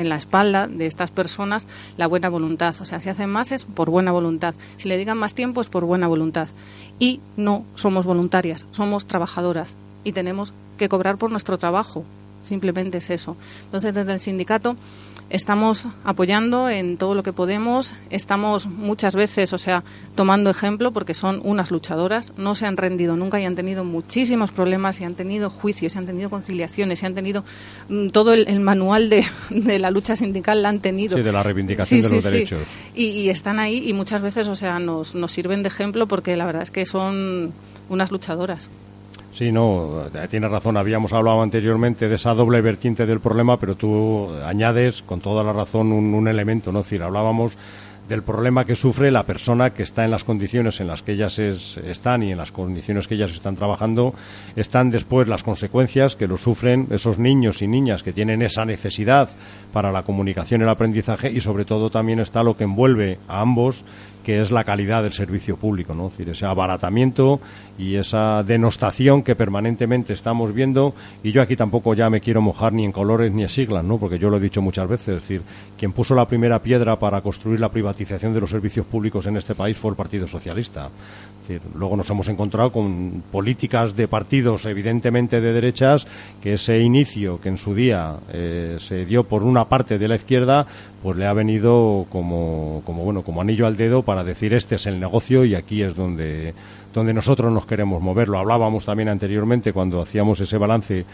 la espalda de estas personas la buena voluntad. O sea, si hacen más es por buena voluntad. Si le digan más tiempo es por buena voluntad. Y no somos voluntarias, somos trabajadoras y tenemos que cobrar por nuestro trabajo. Simplemente es eso. Entonces, desde el sindicato estamos apoyando en todo lo que podemos, estamos muchas veces, o sea, tomando ejemplo porque son unas luchadoras, no se han rendido nunca y han tenido muchísimos problemas y han tenido juicios, y han tenido conciliaciones, y han tenido mm, todo el, manual de, la lucha sindical la han tenido. Sí, de la reivindicación de los derechos. Y, y, están ahí y muchas veces, o sea, nos, nos sirven de ejemplo porque la verdad es que son unas luchadoras. Sí, no, tienes razón. Habíamos hablado anteriormente de esa doble vertiente del problema, pero tú añades con toda la razón un, elemento, ¿no? Es decir, hablábamos del problema que sufre la persona que está en las condiciones en las que ellas están y en las condiciones que ellas están trabajando, están después las consecuencias que lo sufren esos niños y niñas que tienen esa necesidad para la comunicación y el aprendizaje y sobre todo también está lo que envuelve a ambos que es la calidad del servicio público, ¿no? Es decir, ese abaratamiento y esa denostación que permanentemente estamos viendo y yo aquí tampoco ya me quiero mojar ni en colores ni en siglas, ¿no? Porque yo lo he dicho muchas veces, es decir, quien puso la primera piedra para construir la privatización de los servicios públicos en este país fue el Partido Socialista. luego nos hemos encontrado con políticas de partidos evidentemente de derechas que ese inicio que en su día eh, se dio por una parte de la izquierda pues le ha venido como, como bueno como anillo al dedo para decir este es el negocio y aquí es donde donde nosotros nos queremos mover. Lo hablábamos también anteriormente cuando hacíamos ese balance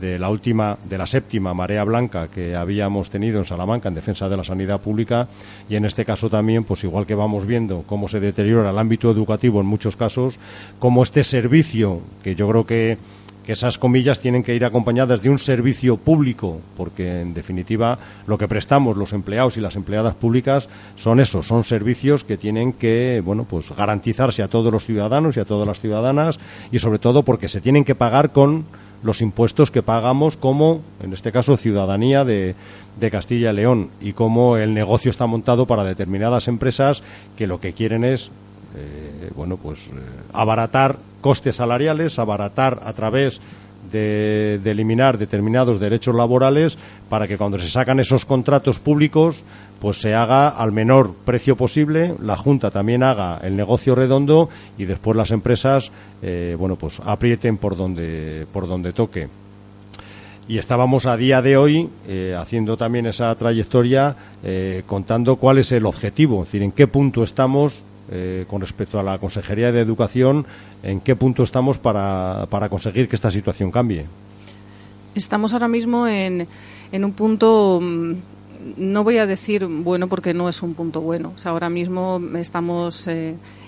de la última, de la séptima marea blanca que habíamos tenido en Salamanca en defensa de la sanidad pública y en este caso también, pues igual que vamos viendo cómo se deteriora el ámbito educativo en muchos casos, como este servicio que yo creo que que esas comillas tienen que ir acompañadas de un servicio público, porque en definitiva lo que prestamos los empleados y las empleadas públicas son esos, son servicios que tienen que, bueno, pues garantizarse a todos los ciudadanos y a todas las ciudadanas y sobre todo porque se tienen que pagar con los impuestos que pagamos como, en este caso, ciudadanía de, Castilla y León y cómo el negocio está montado para determinadas empresas que lo que quieren es, eh, bueno, pues eh, abaratar costes salariales, abaratar a través de, eliminar determinados derechos laborales para que cuando se sacan esos contratos públicos pues se haga al menor precio posible, la Junta también haga el negocio redondo y después las empresas eh, bueno pues aprieten por donde por donde toque. Y estábamos a día de hoy eh, haciendo también esa trayectoria eh, contando cuál es el objetivo, es decir, en qué punto estamos eh, con respecto a la Consejería de Educación, en qué punto estamos para, para conseguir que esta situación cambie. Estamos ahora mismo en, en un punto mm, no voy a decir bueno porque no es un punto bueno. O sea, ahora mismo estamos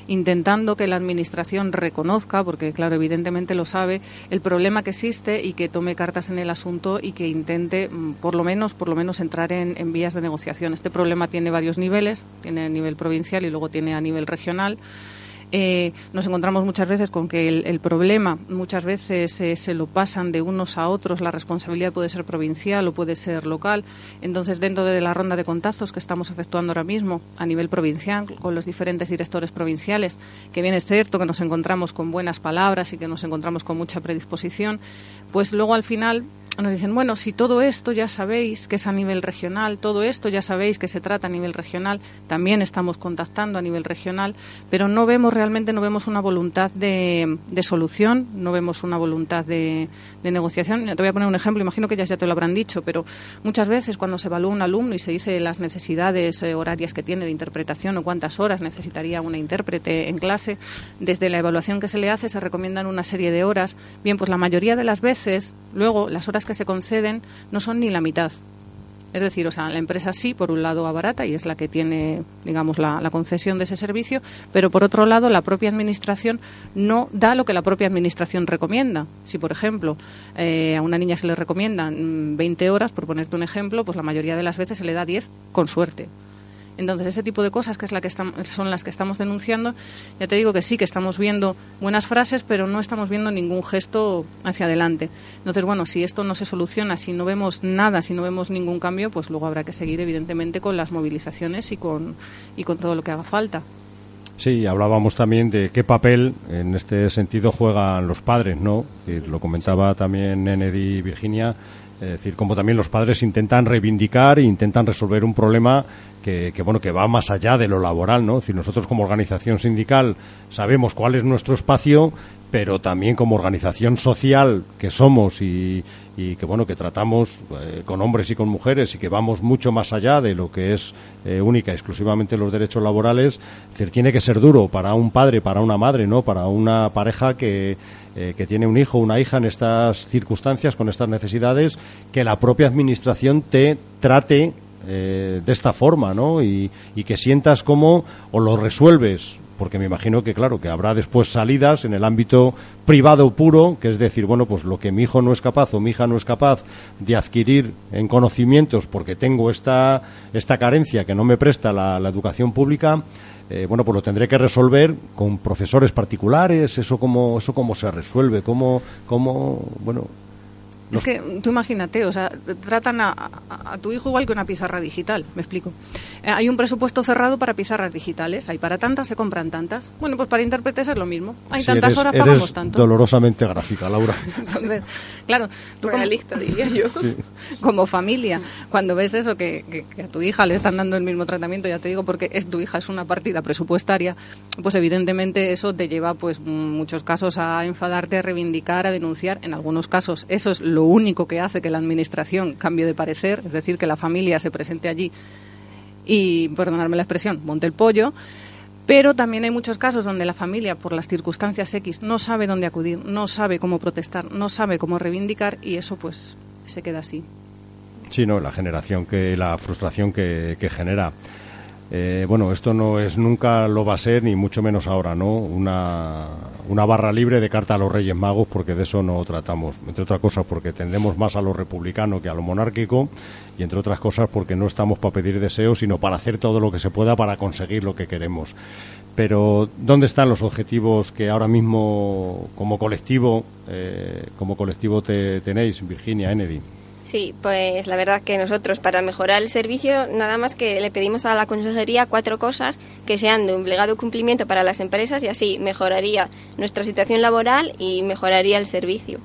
intentando que la Administración reconozca, porque claro, evidentemente lo sabe, el problema que existe y que tome cartas en el asunto y que intente, mm, por lo menos, por lo menos entrar en, en vías de negociación. Este problema tiene varios niveles, tiene a nivel provincial y luego tiene a nivel regional. Eh, nos encontramos muchas veces con que el, problema muchas veces eh, se lo pasan de unos a otros, la responsabilidad puede ser provincial o puede ser local. Entonces, dentro de la ronda de contactos que estamos efectuando ahora mismo a nivel provincial con los diferentes directores provinciales, que bien es cierto que nos encontramos con buenas palabras y que nos encontramos con mucha predisposición, pues luego al final nos dicen, bueno, si todo esto ya sabéis que es a nivel regional, todo esto ya sabéis que se trata a nivel regional, también estamos contactando a nivel regional, pero no vemos realmente, no vemos una voluntad de, solución, no vemos una voluntad de, negociación. Te voy a poner un ejemplo, imagino que ya, ya te lo habrán dicho, pero muchas veces cuando se evalúa un alumno y se dice las necesidades eh, horarias que tiene de interpretación o cuántas horas necesitaría una intérprete en clase, desde la evaluación que se le hace se recomiendan una serie de horas. Bien, pues la mayoría de las veces, luego las horas que se conceden no son ni la mitad. Es decir, o sea, la empresa sí, por un lado, abarata y es la que tiene, digamos, la, concesión de ese servicio, pero por otro lado, la propia administración no da lo que la propia administración recomienda. Si, por ejemplo, eh, a una niña se le recomiendan 20 horas, por ponerte un ejemplo, pues la mayoría de las veces se le da 10 con suerte. Entonces, ese tipo de cosas que es la que son las que estamos denunciando, ya te digo que sí, que estamos viendo buenas frases, pero no estamos viendo ningún gesto hacia adelante. Entonces, bueno, si esto no se soluciona, si no vemos nada, si no vemos ningún cambio, pues luego habrá que seguir, evidentemente, con las movilizaciones y con, y con todo lo que haga falta. Sí, hablábamos también de qué papel en este sentido juegan los padres, ¿no? lo comentaba también Nenedi Virginia, es decir, como también los padres intentan reivindicar e intentan resolver un problema que, bueno que va más allá de lo laboral, ¿no? Es decir, nosotros como organización sindical sabemos cuál es nuestro espacio, pero también como organización social que somos y, que bueno que tratamos eh, con hombres y con mujeres y que vamos mucho más allá de lo que es eh, única exclusivamente los derechos laborales, es decir, tiene que ser duro para un padre, para una madre, ¿no? Para una pareja que eh, que tiene un hijo una hija en estas circunstancias, con estas necesidades, que la propia administración te trate eh, de esta forma, ¿no? Y, que sientas cómo o lo resuelves, porque me imagino que, claro, que habrá después salidas en el ámbito privado puro, que es decir, bueno, pues lo que mi hijo no es capaz o mi hija no es capaz de adquirir en conocimientos porque tengo esta, esta carencia que no me presta la, educación pública, eh, bueno, pues lo tendré que resolver con profesores particulares, eso cómo, eso cómo se resuelve, cómo, cómo, bueno, es que tú imagínate, o sea, tratan a, tu hijo igual que una pizarra digital, me explico. Eh, hay un presupuesto cerrado para pizarras digitales, hay para tantas, se compran tantas. Bueno, pues para intérpretes es lo mismo. Hay tantas horas, pagamos tanto. dolorosamente gráfica, Laura. claro, tú como, lista, diría yo. como familia, cuando ves eso, que, a tu hija le están dando el mismo tratamiento, ya te digo, porque es tu hija es una partida presupuestaria, pues evidentemente eso te lleva, pues, muchos casos a enfadarte, a reivindicar, a denunciar. En algunos casos eso es lo único que hace que la Administración cambie de parecer, es decir, que la familia se presente allí y, perdonarme la expresión, monte el pollo. Pero también hay muchos casos donde la familia, por las circunstancias X, no sabe dónde acudir, no sabe cómo protestar, no sabe cómo reivindicar y eso pues se queda así. Sí, no, la generación que, la frustración que, que genera. Eh, bueno, esto no es nunca lo va a ser, ni mucho menos ahora, ¿no? Una, una barra libre de carta a los Reyes Magos, porque de eso no tratamos. Entre otras cosas, porque tendemos más a lo republicano que a lo monárquico, y entre otras cosas, porque no estamos para pedir deseos, sino para hacer todo lo que se pueda para conseguir lo que queremos. Pero, ¿dónde están los objetivos que ahora mismo, como colectivo, eh, como colectivo te, tenéis, Virginia, Ennedy? Sí, pues la verdad que nosotros para mejorar el servicio nada más que le pedimos a la consejería cuatro cosas que sean de obligado cumplimiento para las empresas y así mejoraría nuestra situación laboral y mejoraría el servicio,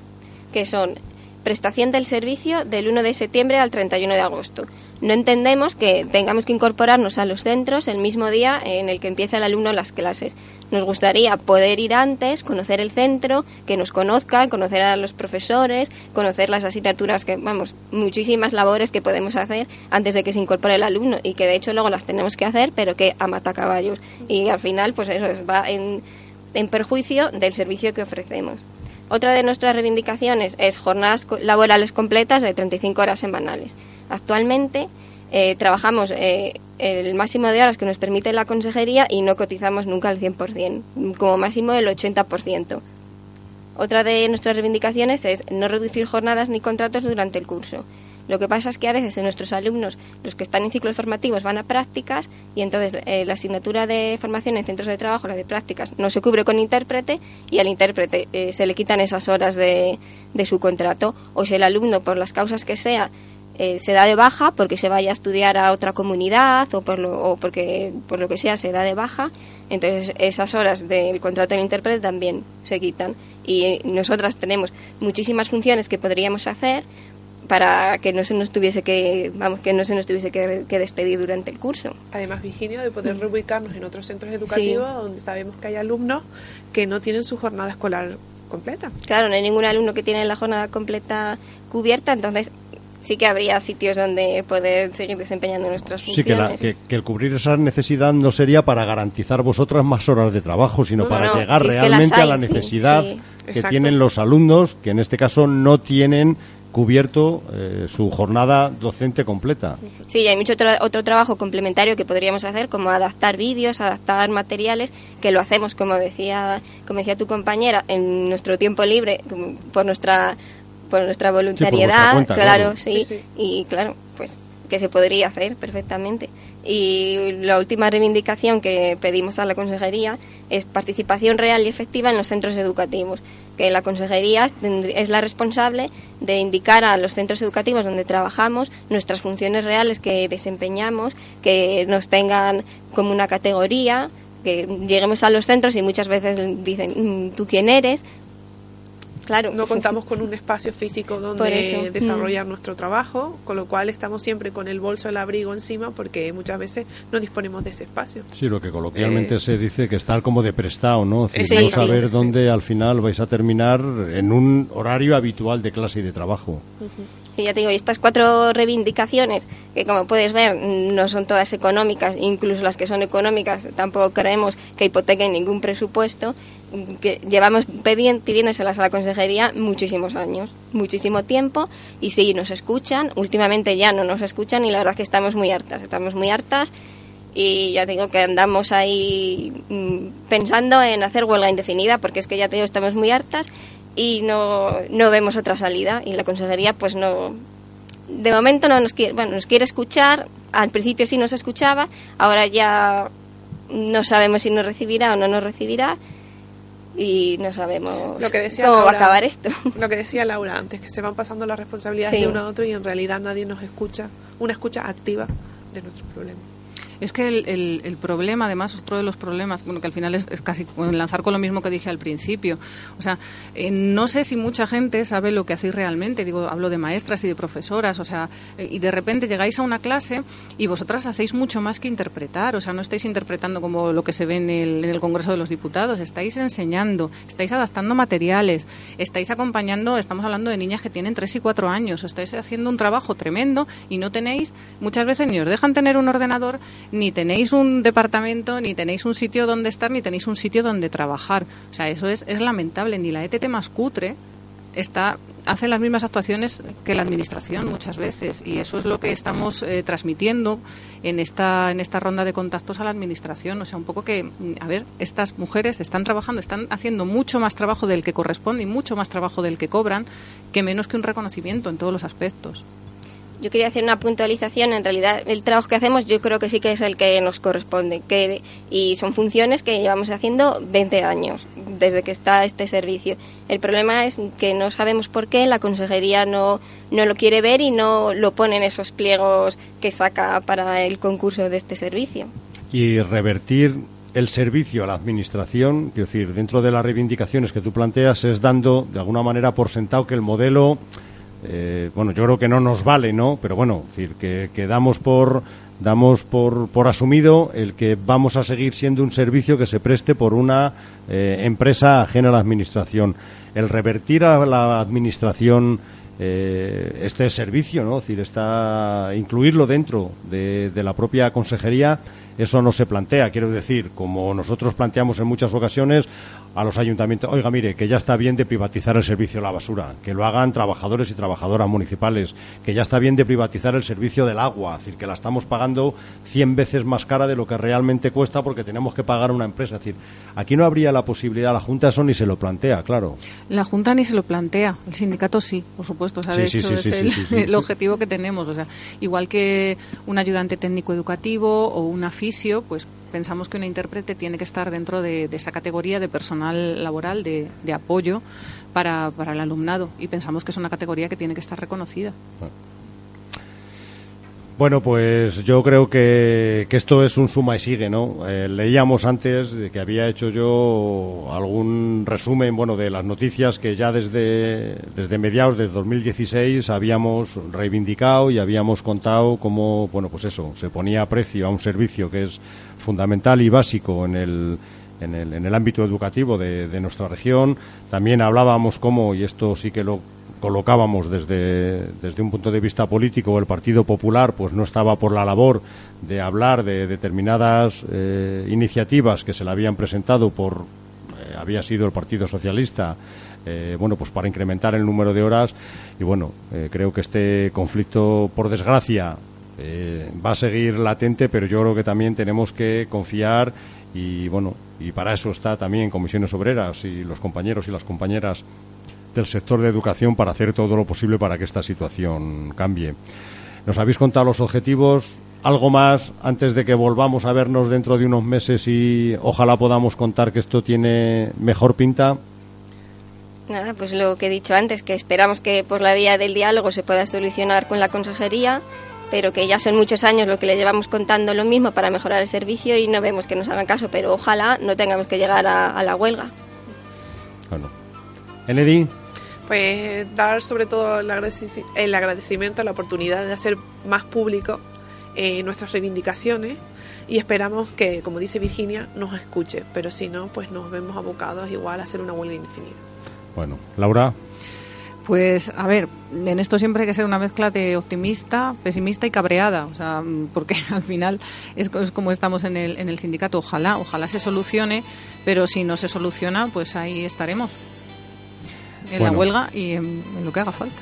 que son prestación del servicio del 1 de septiembre al 31 de agosto, no entendemos que tengamos que incorporarnos a los centros el mismo día en el que empieza el alumno las clases. Nos gustaría poder ir antes, conocer el centro, que nos conozcan, conocer a los profesores, conocer las asignaturas que, vamos, muchísimas labores que podemos hacer antes de que se incorpore el alumno y que de hecho luego las tenemos que hacer, pero que a matacaballos. Y al final, pues eso va en, en perjuicio del servicio que ofrecemos. Otra de nuestras reivindicaciones es jornadas laborales completas de 35 horas semanales. Actualmente eh, trabajamos eh, el máximo de horas que nos permite la consejería y no cotizamos nunca al 100%, como máximo el 80%. Otra de nuestras reivindicaciones es no reducir jornadas ni contratos durante el curso. Lo que pasa es que a veces nuestros alumnos, los que están en ciclos formativos, van a prácticas y entonces eh, la asignatura de formación en centros de trabajo, la de prácticas, no se cubre con intérprete y al intérprete se le quitan esas horas de, de su contrato. O si el alumno, por las causas que sea, eh, se da de baja porque se vaya a estudiar a otra comunidad o, por lo, o porque por lo que sea se da de baja, entonces esas horas del contrato del intérprete también se quitan. Y nosotras tenemos muchísimas funciones que podríamos hacer para que no se nos tuviese que vamos que no se nos tuviese que, despedir durante el curso. Además, Virginia, de poder reubicarnos en otros centros educativos donde sabemos que hay alumnos que no tienen su jornada escolar completa. Claro, no hay ningún alumno que tiene la jornada completa cubierta, entonces sí que habría sitios donde poder seguir desempeñando nuestras funciones. Sí, que, el cubrir esa necesidad no sería para garantizar vosotras más horas de trabajo, sino para llegar realmente a la necesidad que tienen los alumnos, que en este caso no tienen cubierto eh, su jornada docente completa. Sí, hay mucho otro, trabajo complementario que podríamos hacer, como adaptar vídeos, adaptar materiales, que lo hacemos, como decía, como decía tu compañera, en nuestro tiempo libre, por nuestra por nuestra voluntariedad, claro, sí, y claro, pues que se podría hacer perfectamente. Y la última reivindicación que pedimos a la Consejería es participación real y efectiva en los centros educativos, que la Consejería es la responsable de indicar a los centros educativos donde trabajamos nuestras funciones reales que desempeñamos, que nos tengan como una categoría, que lleguemos a los centros y muchas veces dicen, mm, ¿tú quién eres? Claro. No contamos con un espacio físico donde desarrollar mm. nuestro trabajo, con lo cual estamos siempre con el bolso del abrigo encima porque muchas veces no disponemos de ese espacio. Sí, lo que coloquialmente eh, se dice que estar como de prestado, ¿no? no saber dónde al final vais a terminar en un horario habitual de clase y de trabajo. Sí, ya te digo, y estas cuatro reivindicaciones, que como puedes ver no son todas económicas, incluso las que son económicas tampoco creemos que hipotequen ningún presupuesto, que llevamos pidiéndoselas a la consejería muchísimos años, muchísimo tiempo, y sí, nos escuchan, últimamente ya no nos escuchan y la verdad que estamos muy hartas, estamos muy hartas. Y ya digo que andamos ahí mm, pensando en hacer huelga indefinida porque es que ya te digo, estamos muy hartas y no, no vemos otra salida. Y la consejería pues no de momento no nos quiere bueno nos quiere escuchar. Al principio sí nos escuchaba ahora ya no sabemos si nos recibirá o no nos recibirá y no sabemos lo que decía cómo va a acabar esto. lo que decía Laura antes que se van pasando las responsabilidades de uno a otro y en realidad nadie nos escucha una escucha activa de nuestros problemas es que el, problema, además, otro de los problemas, bueno, que al final es, casi lanzar con lo mismo que dije al principio. O sea, eh, no sé si mucha gente sabe lo que hacéis realmente. Digo, hablo de maestras y de profesoras, o sea, eh, y de repente llegáis a una clase y vosotras hacéis mucho más que interpretar. O sea, no estáis interpretando como lo que se ve en el, en el Congreso de los Diputados, estáis enseñando, estáis adaptando materiales, estáis acompañando, estamos hablando de niñas que tienen 3 y 4 años, estáis haciendo un trabajo tremendo y no tenéis, muchas veces ni os dejan tener un ordenador ni tenéis un departamento, ni tenéis un sitio donde estar, ni tenéis un sitio donde trabajar. O sea, eso es, es lamentable. Ni la ETT más cutre está hace las mismas actuaciones que la administración muchas veces y eso es lo que estamos eh, transmitiendo en esta en esta ronda de contactos a la administración o sea un poco que a ver estas mujeres están trabajando están haciendo mucho más trabajo del que corresponde y mucho más trabajo del que cobran que menos que un reconocimiento en todos los aspectos yo quería hacer una puntualización. En realidad, el trabajo que hacemos yo creo que sí que es el que nos corresponde. Que, y son funciones que llevamos haciendo 20 años, desde que está este servicio. El problema es que no sabemos por qué la consejería no, no lo quiere ver y no lo pone en esos pliegos que saca para el concurso de este servicio. Y revertir el servicio a la administración, quiero decir, dentro de las reivindicaciones que tú planteas, es dando de alguna manera por sentado que el modelo, eh, bueno, yo creo que no nos vale, ¿no? Pero bueno, decir, que, damos por damos por, por, asumido el que vamos a seguir siendo un servicio que se preste por una eh, empresa ajena a la administración. El revertir a la administración eh, este servicio, ¿no? Es decir, está incluirlo dentro de, de la propia consejería eso no se plantea. Quiero decir, como nosotros planteamos en muchas ocasiones a los ayuntamientos, oiga, mire, que ya está bien de privatizar el servicio de la basura, que lo hagan trabajadores y trabajadoras municipales, que ya está bien de privatizar el servicio del agua, es decir, que la estamos pagando 100 veces más cara de lo que realmente cuesta porque tenemos que pagar una empresa. Es decir, aquí no habría la posibilidad, la Junta eso ni se lo plantea, claro. La Junta ni se lo plantea, el sindicato sí, por supuesto, o sea, de hecho es el, objetivo que tenemos, o sea, igual que un ayudante técnico educativo o una pues pensamos que un intérprete tiene que estar dentro de, esa categoría de personal laboral de, apoyo para, para, el alumnado y pensamos que es una categoría que tiene que estar reconocida. Bueno, pues yo creo que, esto es un suma y sigue, ¿no? Eh, leíamos antes de que había hecho yo algún resumen, bueno, de las noticias que ya desde, desde mediados de 2016 habíamos reivindicado y habíamos contado cómo, bueno, pues eso, se ponía precio a un servicio que es fundamental y básico en el, en el, en el ámbito educativo de, de nuestra región. También hablábamos cómo, y esto sí que lo colocábamos desde, desde un punto de vista político, el Partido Popular pues no estaba por la labor de hablar de determinadas eh, iniciativas que se le habían presentado por eh, había sido el Partido Socialista eh, bueno pues para incrementar el número de horas. Y bueno creo que este conflicto por desgracia va a seguir latente pero yo creo que también tenemos que confiar y bueno y para eso está también comisiones obreras y los compañeros y las compañeras del sector de educación para hacer todo lo posible para que esta situación cambie. Nos habéis contado los objetivos, algo más antes de que volvamos a vernos dentro de unos meses y ojalá podamos contar que esto tiene mejor pinta. Nada, pues lo que he dicho antes, que esperamos que por la vía del diálogo se pueda solucionar con la consejería, pero que ya son muchos años lo que le llevamos contando lo mismo para mejorar el servicio y no vemos que nos hagan caso, pero ojalá no tengamos que llegar a, la huelga. Bueno. Enedi pues dar sobre todo el, agradecimiento a la oportunidad de hacer más público eh, nuestras reivindicaciones y esperamos que, como dice Virginia, nos escuche, pero si no, pues nos vemos abocados igual a hacer una huelga indefinida. Bueno, Laura. Pues a ver, en esto siempre hay que ser una mezcla de optimista, pesimista y cabreada, o sea, porque al final es, como estamos en el, en el sindicato, ojalá, ojalá se solucione, pero si no se soluciona, pues ahí estaremos en la huelga y en, lo que haga falta.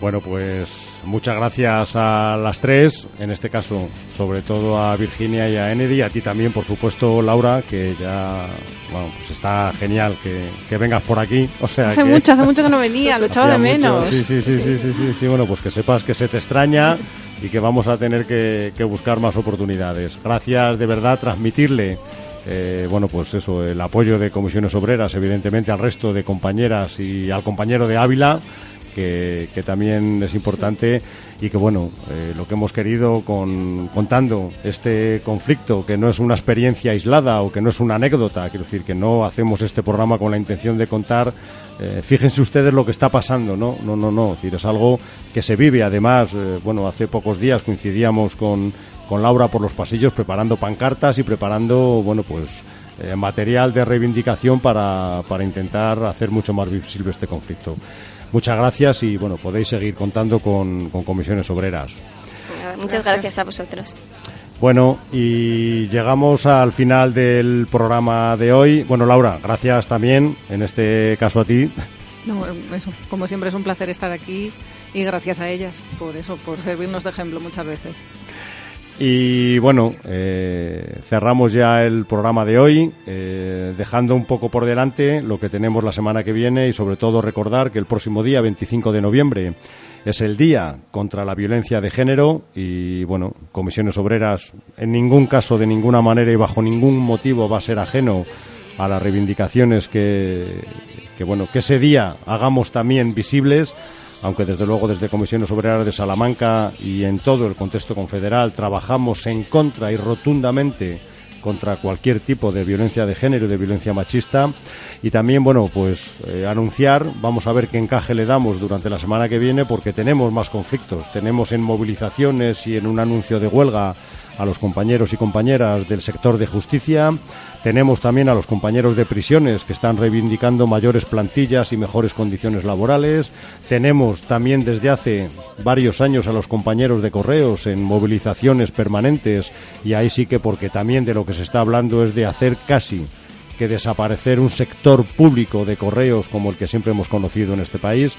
Bueno, pues muchas gracias a las tres, en este caso sobre todo a Virginia y a Enedy, a ti también, por supuesto, Laura, que ya, bueno, pues está genial que, vengas por aquí. O sea, hace mucho, hace mucho que no venía, lo echaba de menos. Sí sí sí, sí sí sí, sí, bueno, pues que sepas que se te extraña y que vamos a tener que, que buscar más oportunidades. Gracias de verdad, transmitirle eh, bueno, pues eso, el apoyo de comisiones obreras, evidentemente, al resto de compañeras y al compañero de Ávila, que, también es importante y que, bueno, eh, lo que hemos querido con, contando este conflicto, que no es una experiencia aislada o que no es una anécdota, quiero decir, que no hacemos este programa con la intención de contar, eh, fíjense ustedes lo que está pasando, ¿no? No, no, no, es, es algo que se vive, además, bueno, hace pocos días coincidíamos con con Laura por los pasillos preparando pancartas y preparando, bueno, pues eh, material de reivindicación para, para intentar hacer mucho más visible este conflicto. Muchas gracias y bueno, podéis seguir contando con, comisiones obreras. Muchas gracias a vosotros. Bueno, y llegamos al final del programa de hoy. Bueno, Laura, gracias también, en este caso a ti. No, eso, como siempre es un placer estar aquí y gracias a ellas por eso, por servirnos de ejemplo muchas veces. Y bueno, eh, cerramos ya el programa de hoy. Eh, dejando un poco por delante lo que tenemos la semana que viene y sobre todo recordar que el próximo día, 25 de noviembre, es el día contra la violencia de género y bueno, comisiones obreras en ningún caso, de ninguna manera y bajo ningún motivo va a ser ajeno a las reivindicaciones que bueno, que ese día hagamos también visibles aunque desde luego desde Comisiones Obreras de Salamanca y en todo el contexto confederal trabajamos en contra y rotundamente contra cualquier tipo de violencia de género y de violencia machista. Y también bueno pues eh, anunciar vamos a ver qué encaje le damos durante la semana que viene porque tenemos más conflictos. Tenemos en movilizaciones y en un anuncio de huelga a los compañeros y compañeras del sector de justicia tenemos también a los compañeros de prisiones que están reivindicando mayores plantillas y mejores condiciones laborales. Tenemos también desde hace varios años a los compañeros de correos en movilizaciones permanentes y ahí sí que porque también de lo que se está hablando es de hacer casi que desaparecer un sector público de correos como el que siempre hemos conocido en este país.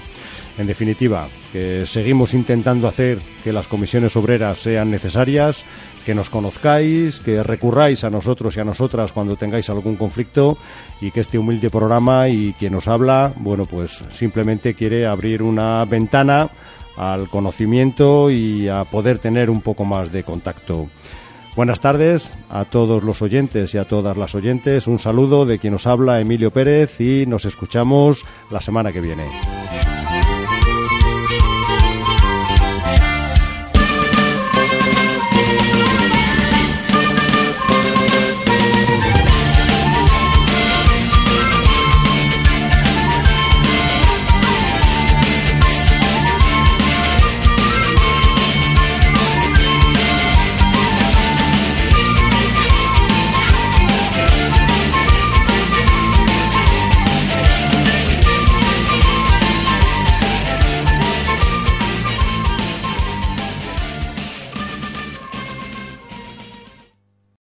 En definitiva, que seguimos intentando hacer que las comisiones obreras sean necesarias, que nos conozcáis, que recurráis a nosotros y a nosotras cuando tengáis algún conflicto y que este humilde programa y quien nos habla, bueno, pues simplemente quiere abrir una ventana al conocimiento y a poder tener un poco más de contacto. Buenas tardes a todos los oyentes y a todas las oyentes. Un saludo de quien nos habla Emilio Pérez y nos escuchamos la semana que viene.